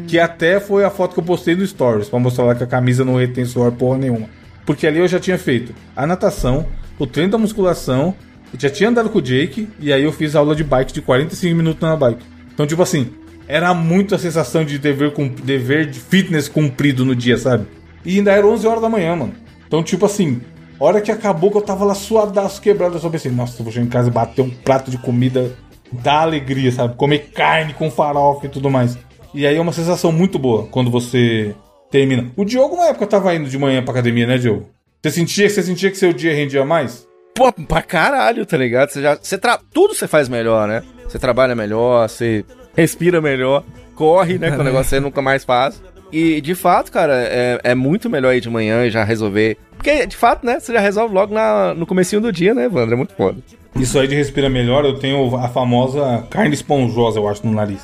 Que até foi a foto que eu postei no Stories, pra mostrar lá que a camisa não retém suor porra nenhuma. Porque ali eu já tinha feito a natação, o treino da musculação, eu já tinha andado com o Jake, e aí eu fiz aula de bike de 45 minutos na bike. Então, tipo assim, era muito a sensação de dever, dever de fitness cumprido no dia, sabe? E ainda era 11 horas da manhã, mano. Então, tipo assim, hora que acabou que eu tava lá suadaço, quebrado, eu só pensei, nossa, eu vou chegar em casa e bater um prato de comida dá alegria, sabe? Comer carne com farofa e tudo mais. E aí é uma sensação muito boa quando você termina. O Diogo, uma época, tava indo de manhã pra academia, né, Diogo? Você sentia, você sentia que seu dia rendia mais? Pô, pra caralho, tá ligado? Você já. Você tra... Tudo você faz melhor, né? Você trabalha melhor, você respira melhor, corre, né? Que o negócio você nunca mais faz. E de fato, cara, é, é muito melhor ir de manhã e já resolver. Porque, de fato, né? Você já resolve logo na, no comecinho do dia, né, Evandro? É muito foda. Isso aí de respira melhor, eu tenho a famosa carne esponjosa, eu acho, no nariz.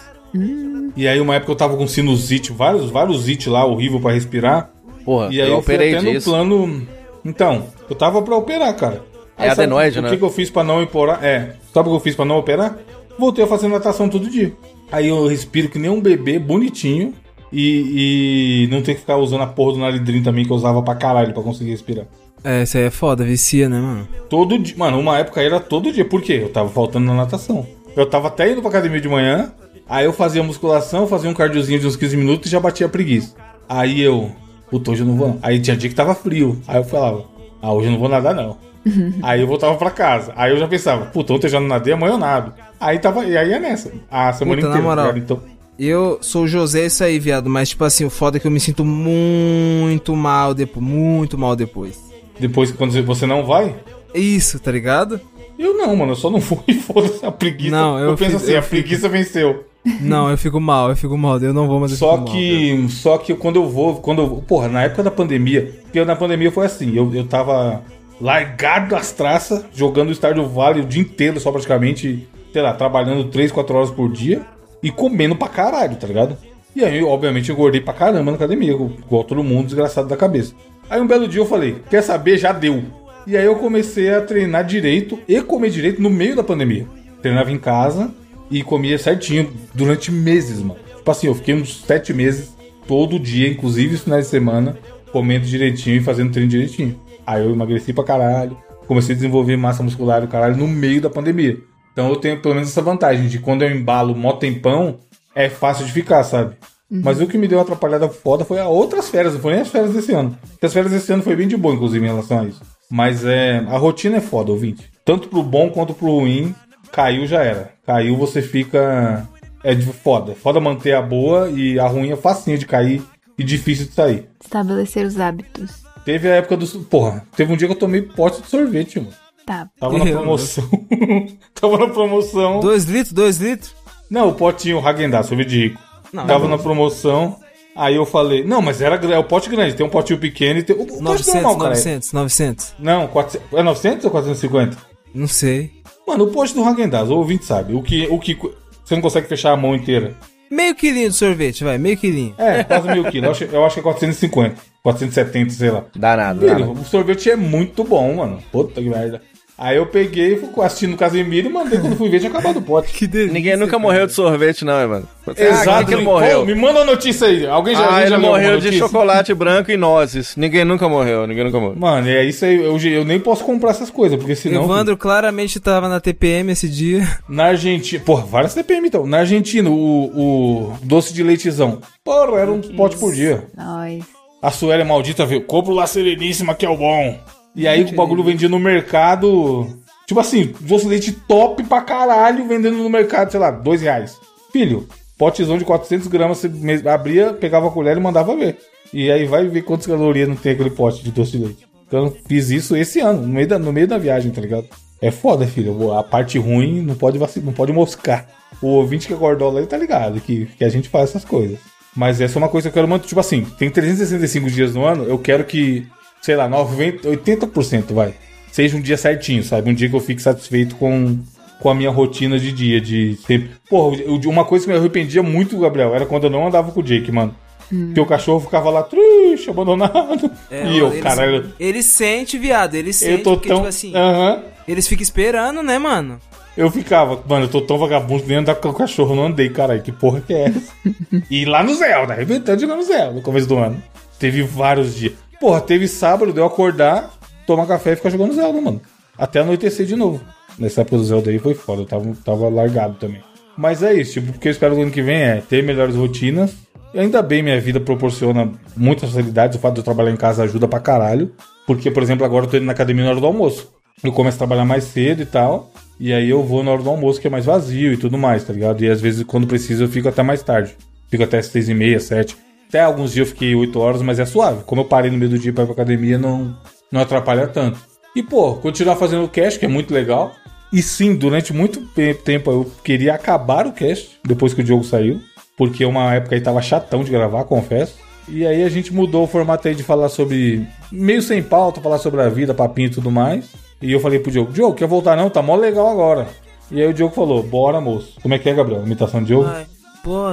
E aí, uma época eu tava com sinusite, vários, vários it lá, horrível pra respirar. Porra, E aí eu eu, fui até disso. no plano. Então, eu tava pra operar, cara. É sabe adenoide, o né? que, que eu fiz pra não operar? É. Sabe o que eu fiz pra não operar? Voltei a fazer natação todo dia. Aí eu respiro que nem um bebê, bonitinho. E, e não tem que ficar usando a porra do naridrim também, que eu usava pra caralho pra conseguir respirar. É, isso aí é foda, vicia, né, mano? Todo dia. Mano, uma época era todo dia. Por quê? Eu tava faltando na natação. Eu tava até indo pra academia de manhã. Aí eu fazia musculação, fazia um cardiozinho de uns 15 minutos e já batia a preguiça. Aí eu. Puta, hoje eu não vou. Aí tinha dia que tava frio. Aí eu falava, ah, hoje eu não vou nadar não. aí eu voltava pra casa. Aí eu já pensava, puta, ontem eu já não nadei, amanhã eu nado. Aí tava. E aí é nessa. A semana Puta, na inteira. moral. cara. Então. Eu sou o José, isso aí, viado. Mas, tipo assim, o foda é que eu me sinto muito mal depois. Muito mal depois. Depois que quando você não vai. Isso, tá ligado? Eu não, mano, eu só não fui e foda-se a preguiça. Não, eu penso fiz- assim, eu a fiz- preguiça venceu. Não, eu fico mal, eu fico mal. Eu não vou, eu Só fico mal, que, só que quando eu vou, quando eu, porra, na época da pandemia, porque na pandemia foi assim, eu, eu tava largado das traças, jogando o Stardew Valley o dia inteiro só praticamente, sei lá, trabalhando 3, 4 horas por dia e comendo pra caralho, tá ligado? E aí, obviamente, eu engordei pra caramba na academia, igual todo mundo, desgraçado da cabeça. Aí um belo dia eu falei, quer saber? Já deu. E aí eu comecei a treinar direito e comer direito no meio da pandemia. Treinava em casa e comia certinho durante meses, mano. Tipo assim, eu fiquei uns sete meses, todo dia, inclusive os finais de semana, comendo direitinho e fazendo treino direitinho. Aí eu emagreci pra caralho, comecei a desenvolver massa muscular e o caralho no meio da pandemia. Então eu tenho pelo menos essa vantagem de quando eu embalo mó tempão, é fácil de ficar, sabe? Mas o que me deu uma atrapalhada foda foi as outras férias, não foi nem as férias desse ano. Porque as férias desse ano foi bem de boa, inclusive, em relação a isso. Mas é. A rotina é foda, ouvinte. Tanto pro bom quanto pro ruim, caiu já era. Caiu, você fica. É de foda. Foda manter a boa e a ruim é facinho de cair e difícil de sair. Estabelecer os hábitos. Teve a época do. Porra, teve um dia que eu tomei pote de sorvete, mano. Tá. Tava na promoção. Tava na promoção. Dois litros, dois litros? Não, o potinho Hagendaz, sorvete de rico. Não, Tava não. na promoção. Aí eu falei, não, mas era é o pote grande, tem um potinho pequeno e tem. O, o pote 900, normal, cara. 900, 900. Não, 400, é 900 ou 450? Não sei. Mano, o pote do Hagendaz, o ouvinte sabe. O que, o que. Você não consegue fechar a mão inteira. Meio quilinho de sorvete, vai, meio quilinho. É, quase mil quilos. Eu acho, eu acho que é 450. 470, sei lá. Dá nada, dá Ele, nada. o sorvete é muito bom, mano. Puta que merda. Aí eu peguei, fui assistindo o Casemiro e mandei quando fui ver, tinha acabado o pote. Que delícia. Ninguém nunca morreu de sorvete, não, mano. Exato, Ah, que ele Pô, morreu. me manda uma notícia aí. Alguém já, Ah, alguém ele já morreu de notícia? chocolate branco e nozes. Ninguém nunca morreu, ninguém nunca morreu. Mano, é isso aí. Eu, eu nem posso comprar essas coisas, porque senão. Evandro claramente tava na TPM esse dia. Na Argentina. Porra, várias TPM então. Na Argentina, o, o doce de leitezão. Porra, era um pote por dia. Nós. A Suélia maldita veio. Compra o La Sereníssima que é o bom. E aí o bagulho vendia no mercado. Tipo assim, doce de leite top pra caralho, vendendo no mercado, sei lá, dois reais. Filho, potezão de 400 gramas, você abria, pegava a colher e mandava ver. E aí vai ver quantas calorias não tem aquele pote de doce de leite. Então eu fiz isso esse ano, no meio da, no meio da viagem, tá ligado? É foda, filho. A parte ruim não pode, não pode moscar. O ouvinte que é gordola aí tá ligado que, que a gente faz essas coisas. Mas essa é uma coisa que eu quero manter. Tipo assim, tem 365 dias no ano, eu quero que, sei lá, 90, 80% vai. Seja um dia certinho, sabe? Um dia que eu fique satisfeito com, com a minha rotina de dia, de sempre. Porra, eu- uma coisa que me arrependia muito, Gabriel, era quando eu não andava com o Jake, mano. Porque o cachorro ficava lá triste, abandonado. e eu, eles- caralho, Ele sente, viado, ele sente. eu tô porque, tão. tipo assim, Aham. eles ficam esperando, né, mano? Eu ficava, mano, eu tô tão vagabundo que nem andar com o cachorro, não andei, caralho, que porra que é essa? e lá no Zelda, arrebentando jogando Zelda no começo do ano. Teve vários dias. Porra, teve sábado, deu acordar, tomar café e ficar jogando Zelda, mano. Até anoitecer de novo. Nessa época do Zelda aí foi foda, eu tava, tava largado também. Mas é isso, tipo, o que eu espero do ano que vem é ter melhores rotinas. E ainda bem, minha vida proporciona muitas facilidades. O fato de eu trabalhar em casa ajuda pra caralho. Porque, por exemplo, agora eu tô indo na academia na hora do almoço. Eu começo a trabalhar mais cedo e tal. E aí eu vou na hora do almoço, que é mais vazio e tudo mais, tá ligado? E às vezes, quando preciso, eu fico até mais tarde. Fico até seis e meia, sete. Até alguns dias eu fiquei oito horas, mas é suave. Como eu parei no meio do dia pra ir pra academia, não, não atrapalha tanto. E, pô, continuar fazendo o cast, que é muito legal. E sim, durante muito tempo eu queria acabar o cast, depois que o jogo saiu. Porque uma época aí tava chatão de gravar, confesso. E aí a gente mudou o formato aí de falar sobre. meio sem pauta, falar sobre a vida, papinho e tudo mais. E eu falei pro Diogo, Diogo, quer voltar não? Tá mó legal agora. E aí o Diogo falou, bora moço. Como é que é, Gabriel? Imitação de Diogo? Ai,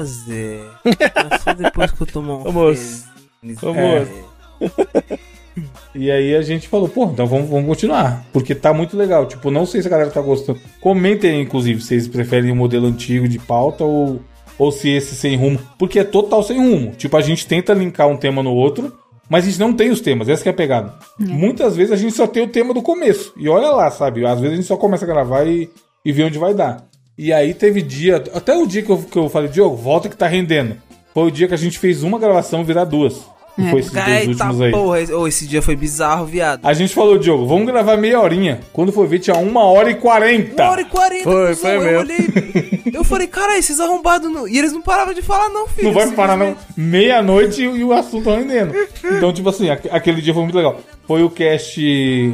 Zé. É só depois que eu tomar um Vamos. feliz. Vamos. E aí a gente falou, pô, então vamos, vamos continuar. Porque tá muito legal. Tipo, não sei se a galera tá gostando. Comentem aí, inclusive, se vocês preferem o modelo antigo de pauta ou, ou se esse sem rumo. Porque é total sem rumo. Tipo, a gente tenta linkar um tema no outro, mas a gente não tem os temas. Essa que é a pegada. Muitas vezes a gente só tem o tema do começo. E olha lá, sabe? Às vezes a gente só começa a gravar e, e vê onde vai dar. E aí teve dia, até o dia que eu, que eu falei, Diogo, volta que tá rendendo. Foi o dia que a gente fez uma gravação virar duas. E foi esses dois Eita últimos aí. porra, esse- ô, esse dia foi bizarro, viado. A gente falou, Diogo, vamos gravar meia horinha. Quando foi ver, tinha uma hora e quarenta. Uma hora e quarenta, Foi, foi eu mesmo. olhei. Eu falei, cara, esses arrombados não... E eles não paravam de falar, não, filho. Não vai parar, não. Meia-noite e, e o assunto tá rendendo. Então, tipo assim, aque- aquele dia foi muito legal. Foi o cast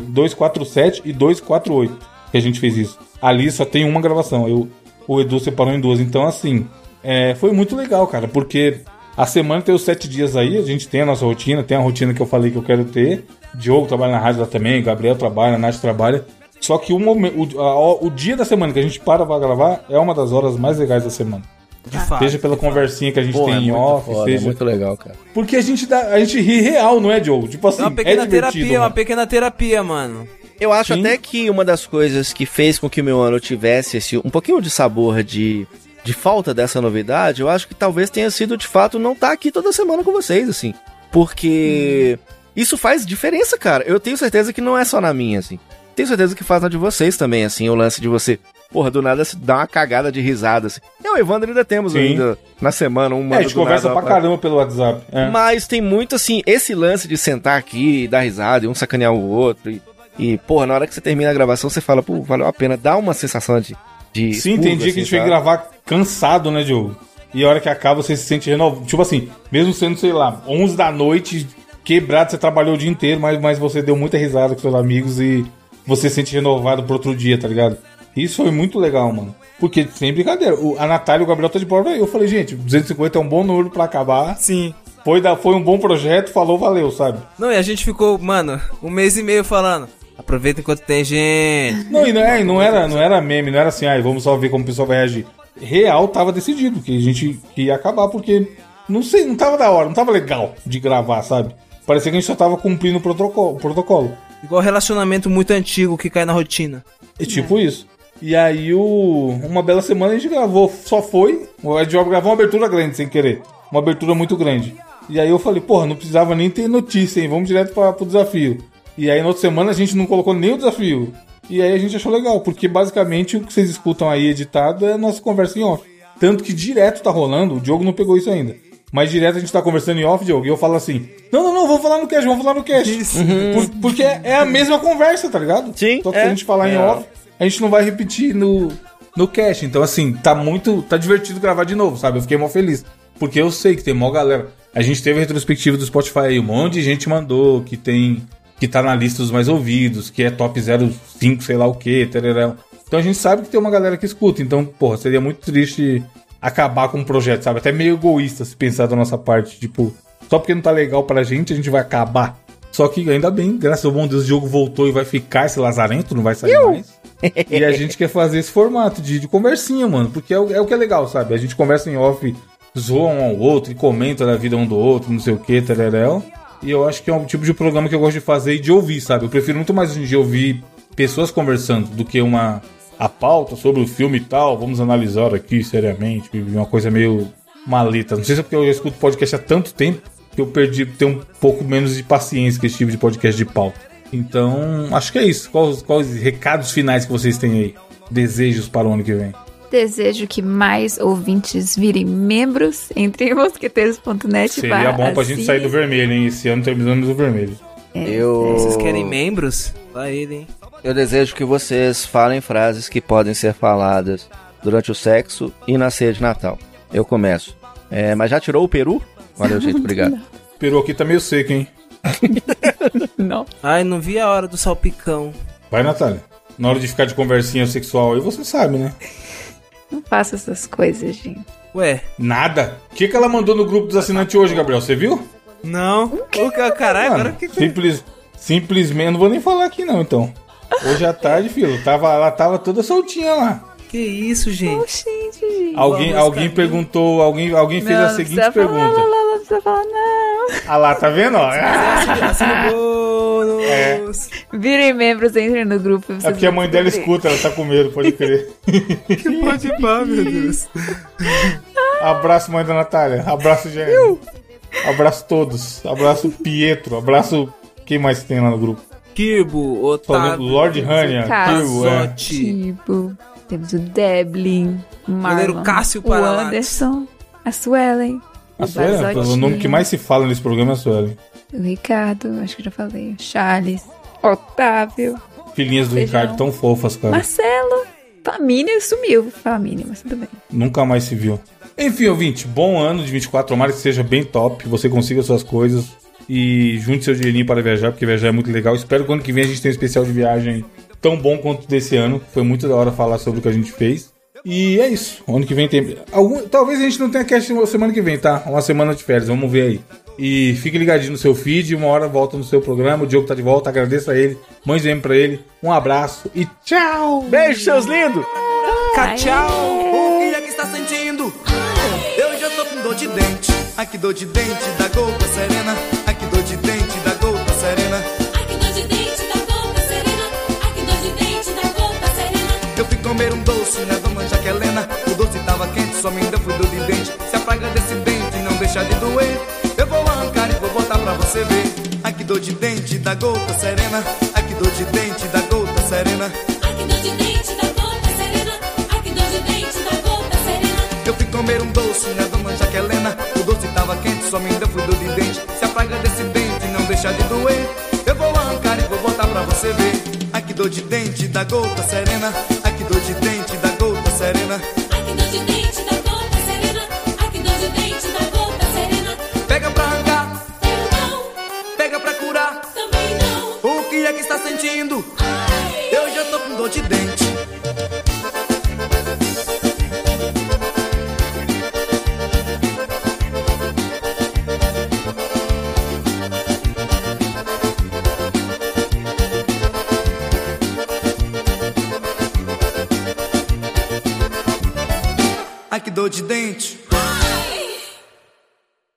247 e 248 que a gente fez isso. Ali só tem uma gravação. Eu, o Edu separou em duas. Então, assim, é, foi muito legal, cara, porque a semana tem os sete dias aí, a gente tem a nossa rotina, tem a rotina que eu falei que eu quero ter. Diogo trabalha na rádio lá também, Gabriel trabalha, a Nath trabalha. Só que o, momen- o, a- o dia da semana que a gente para pra gravar é uma das horas mais legais da semana. De fato. Seja pela conversinha que a gente Pô, é tem em muito off, foda, é seja. muito legal, cara. Porque a gente, dá, a gente ri real, não é, Diogo? Tipo assim, É uma pequena é divertido. terapia, uma mano. pequena terapia, mano. Eu acho Sim. até que uma das coisas que fez com que o meu ano tivesse esse, um pouquinho de sabor de, de falta dessa novidade, eu acho que talvez tenha sido de fato não estar aqui toda semana com vocês, assim. Porque isso faz diferença, cara. Eu tenho certeza que não é só na minha, assim. Tenho certeza que faz na de vocês também, assim, o lance de você, porra, do nada se dá uma cagada de risada, assim. Eu e o Evandro ainda temos Sim. ainda na semana um É, a gente conversa pra caramba pelo WhatsApp. É. mas tem muito assim, esse lance de sentar aqui e dar risada e um sacanear o outro. E, e porra, na hora que você termina a gravação, você fala, pô, valeu a pena. Dá uma sensação de. de Sim, expurgo, tem dia que a assim, gente sabe? gravar cansado, né, Diogo? E a hora que acaba, você se sente renovado. Tipo assim, mesmo sendo, sei lá, 11 da noite, quebrado, você trabalhou o dia inteiro, mas, mas você deu muita risada com seus amigos e você se sente renovado pro outro dia, tá ligado? Isso foi muito legal, mano. Porque, sem brincadeira, o- a Natália e o Gabriel tá de prova aí. Eu falei, gente, 250 é um bom número pra acabar. Sim. Foi, da, foi um bom projeto, falou, valeu, sabe? Não, e a gente ficou, mano, um mês e meio falando. Aproveita enquanto tem gente. Não, e não, é, não, era, não era meme, não era assim, ai, vamos só ver como o pessoal vai reagir. Real tava decidido que a gente ia acabar, porque não sei, não tava da hora, não tava legal de gravar, sabe? Parecia que a gente só tava cumprindo o protocolo. protocolo. Igual relacionamento muito antigo que cai na rotina. É tipo isso. E aí, o... uma bela semana a gente gravou, só foi. A gente gravou uma abertura grande sem querer. Uma abertura muito grande. E aí eu falei, porra, não precisava nem ter notícia, hein? Vamos direto pra, pro desafio. E aí na outra semana a gente não colocou nem o desafio. E aí a gente achou legal, porque basicamente o que vocês escutam aí editado é a nossa conversa em off. Tanto que direto tá rolando, o Diogo não pegou isso ainda. Mas direto a gente tá conversando em off, Diogo, e eu falo assim: Não, não, não, vamos falar no cast, vamos falar no cast. Isso. Por- porque é a mesma conversa, tá ligado? Sim, Só que é. se a gente falar em É. off, a gente não vai repetir no, no cast. Então, assim, tá muito. Tá divertido gravar de novo, sabe? Eu fiquei mó feliz. Porque eu sei que tem mó galera. A gente teve a retrospectiva do Spotify aí, um monte de gente mandou que tem. Que tá na lista dos mais ouvidos, que é top 05, sei lá o que, tererão. Então a gente sabe que tem uma galera que escuta. Então, porra, seria muito triste acabar com um projeto, sabe? Até meio egoísta se pensar da nossa parte. Tipo, só porque não tá legal pra gente, a gente vai acabar. Só que ainda bem, graças ao bom Deus, o jogo voltou e vai ficar esse lazarento, não vai sair mais. E a gente quer fazer esse formato de, de conversinha, mano. Porque é o, é o que é legal, sabe? A gente conversa em off, zoa um ao outro e comenta da vida um do outro, não sei o que, tereréu. E eu acho que é um tipo de programa que eu gosto de fazer e de ouvir, sabe? Eu prefiro muito mais dia ouvir pessoas conversando do que uma a pauta sobre o filme e tal. Vamos analisar aqui seriamente, uma coisa meio maleta. Não sei se é porque eu escuto podcast há tanto tempo que eu perdi ter um pouco menos de paciência com esse tipo de podcast de pauta. Então, acho que é isso. Quais, quais recados finais que vocês têm aí? Desejos para o ano que vem. Desejo que mais ouvintes virem membros. Entre mosqueteiros.net. Seria bom pra gente sair do vermelho, hein? Esse ano terminamos no vermelho. Eu, Vocês querem membros? Vai ele, hein? eu desejo que vocês falem frases que podem ser faladas durante o sexo e na ceia de Natal. Eu começo. É, mas já tirou o peru? Valeu, gente. Obrigado. Peru aqui tá meio seco, hein? Não. Ai, não vi a hora do salpicão. Vai, Natália. Na hora de ficar de conversinha sexual aí, você sabe, né? Não faça essas coisas, gente. Ué, Nada. O que, que ela mandou no grupo dos assinantes hoje, Gabriel? Você viu? não. O ca- caralho, agora que simples, simplesmente, não vou nem falar aqui não, então. Hoje à tarde, filho, tava, ela tava toda soltinha lá. Que isso, gente? Gente, gente. Alguém, Vamos, alguém perguntou, alguém, alguém fez Não, a seguinte precisa falar, pergunta. Não, não, não precisa falar, não. Ah lá, tá vendo? ó? Assina o bônus. Virem membros, entrem no grupo. É porque a mãe dela escuta, ela tá com medo, pode crer. Que pode pá, meu Deus. Abraço, mãe da Natália. Abraço, Gênero. Abraço todos. Abraço, Pietro. Abraço. Quem mais tem lá no grupo? Kirbo, Otávio. Lord Hania. Kirby, é. Tipo, temos o Deblin, Marlon, Cássio o. Anderson, a Suelen, A o Suelen, Basotinho, o nome que mais se fala nesse programa é a Suelen. O Ricardo, acho que já falei, o Charles, Otávio, Filhinhas do Beijão. Ricardo tão fofas, cara. Marcelo, Família sumiu, Família, mas tudo bem. Nunca mais se viu. Enfim, ouvinte, bom ano de 24. Tomara que seja bem top, você consiga suas coisas e junte seu dinheirinho para viajar, porque viajar é muito legal. Espero que ano que vem a gente tenha um especial de viagem tão bom quanto desse ano. Foi muito da hora falar sobre o que a gente fez. E é isso. Ano que vem tem. Algum... Talvez a gente não tenha cast na semana que vem, tá? Uma semana de férias, vamos ver aí. E fique ligadinho no seu feed, uma hora volta no seu programa. O Diogo tá de volta, agradeço a ele, mande DM pra ele. Um abraço e tchau! Beijo, seus lindos! Tchau. O que é que está sentindo? Eu já tô com dor de dente. Aqui dor de dente da gota serena. Aqui dor de dente da gota serena. Comer um doce na dona Jaquelena. O doce tava quente, só me deu fui dor de dente. Se a praga desse dente não deixar de doer, eu vou arrancar e vou botar pra você ver. Aqui dor de dente da gota serena. Aqui dor de dente da gota serena. Aqui dor de dente da gota serena. Aqui dor de dente da gota serena. Eu fui comer um doce na dona Jaquelena. O doce tava quente, só me deu fui dor de dente. Se a praga desse dente não deixar de doer, eu vou arrancar e vou botar pra você ver. Aqui dor de dente da gota serena. Aqui dor de dente da gota serena. Aqui dor de dente da gota serena. Aqui dor de dente da gota serena. Pega pra arrancar, Eu não, pega pra curar. também não. O que é que está sentindo? De dente.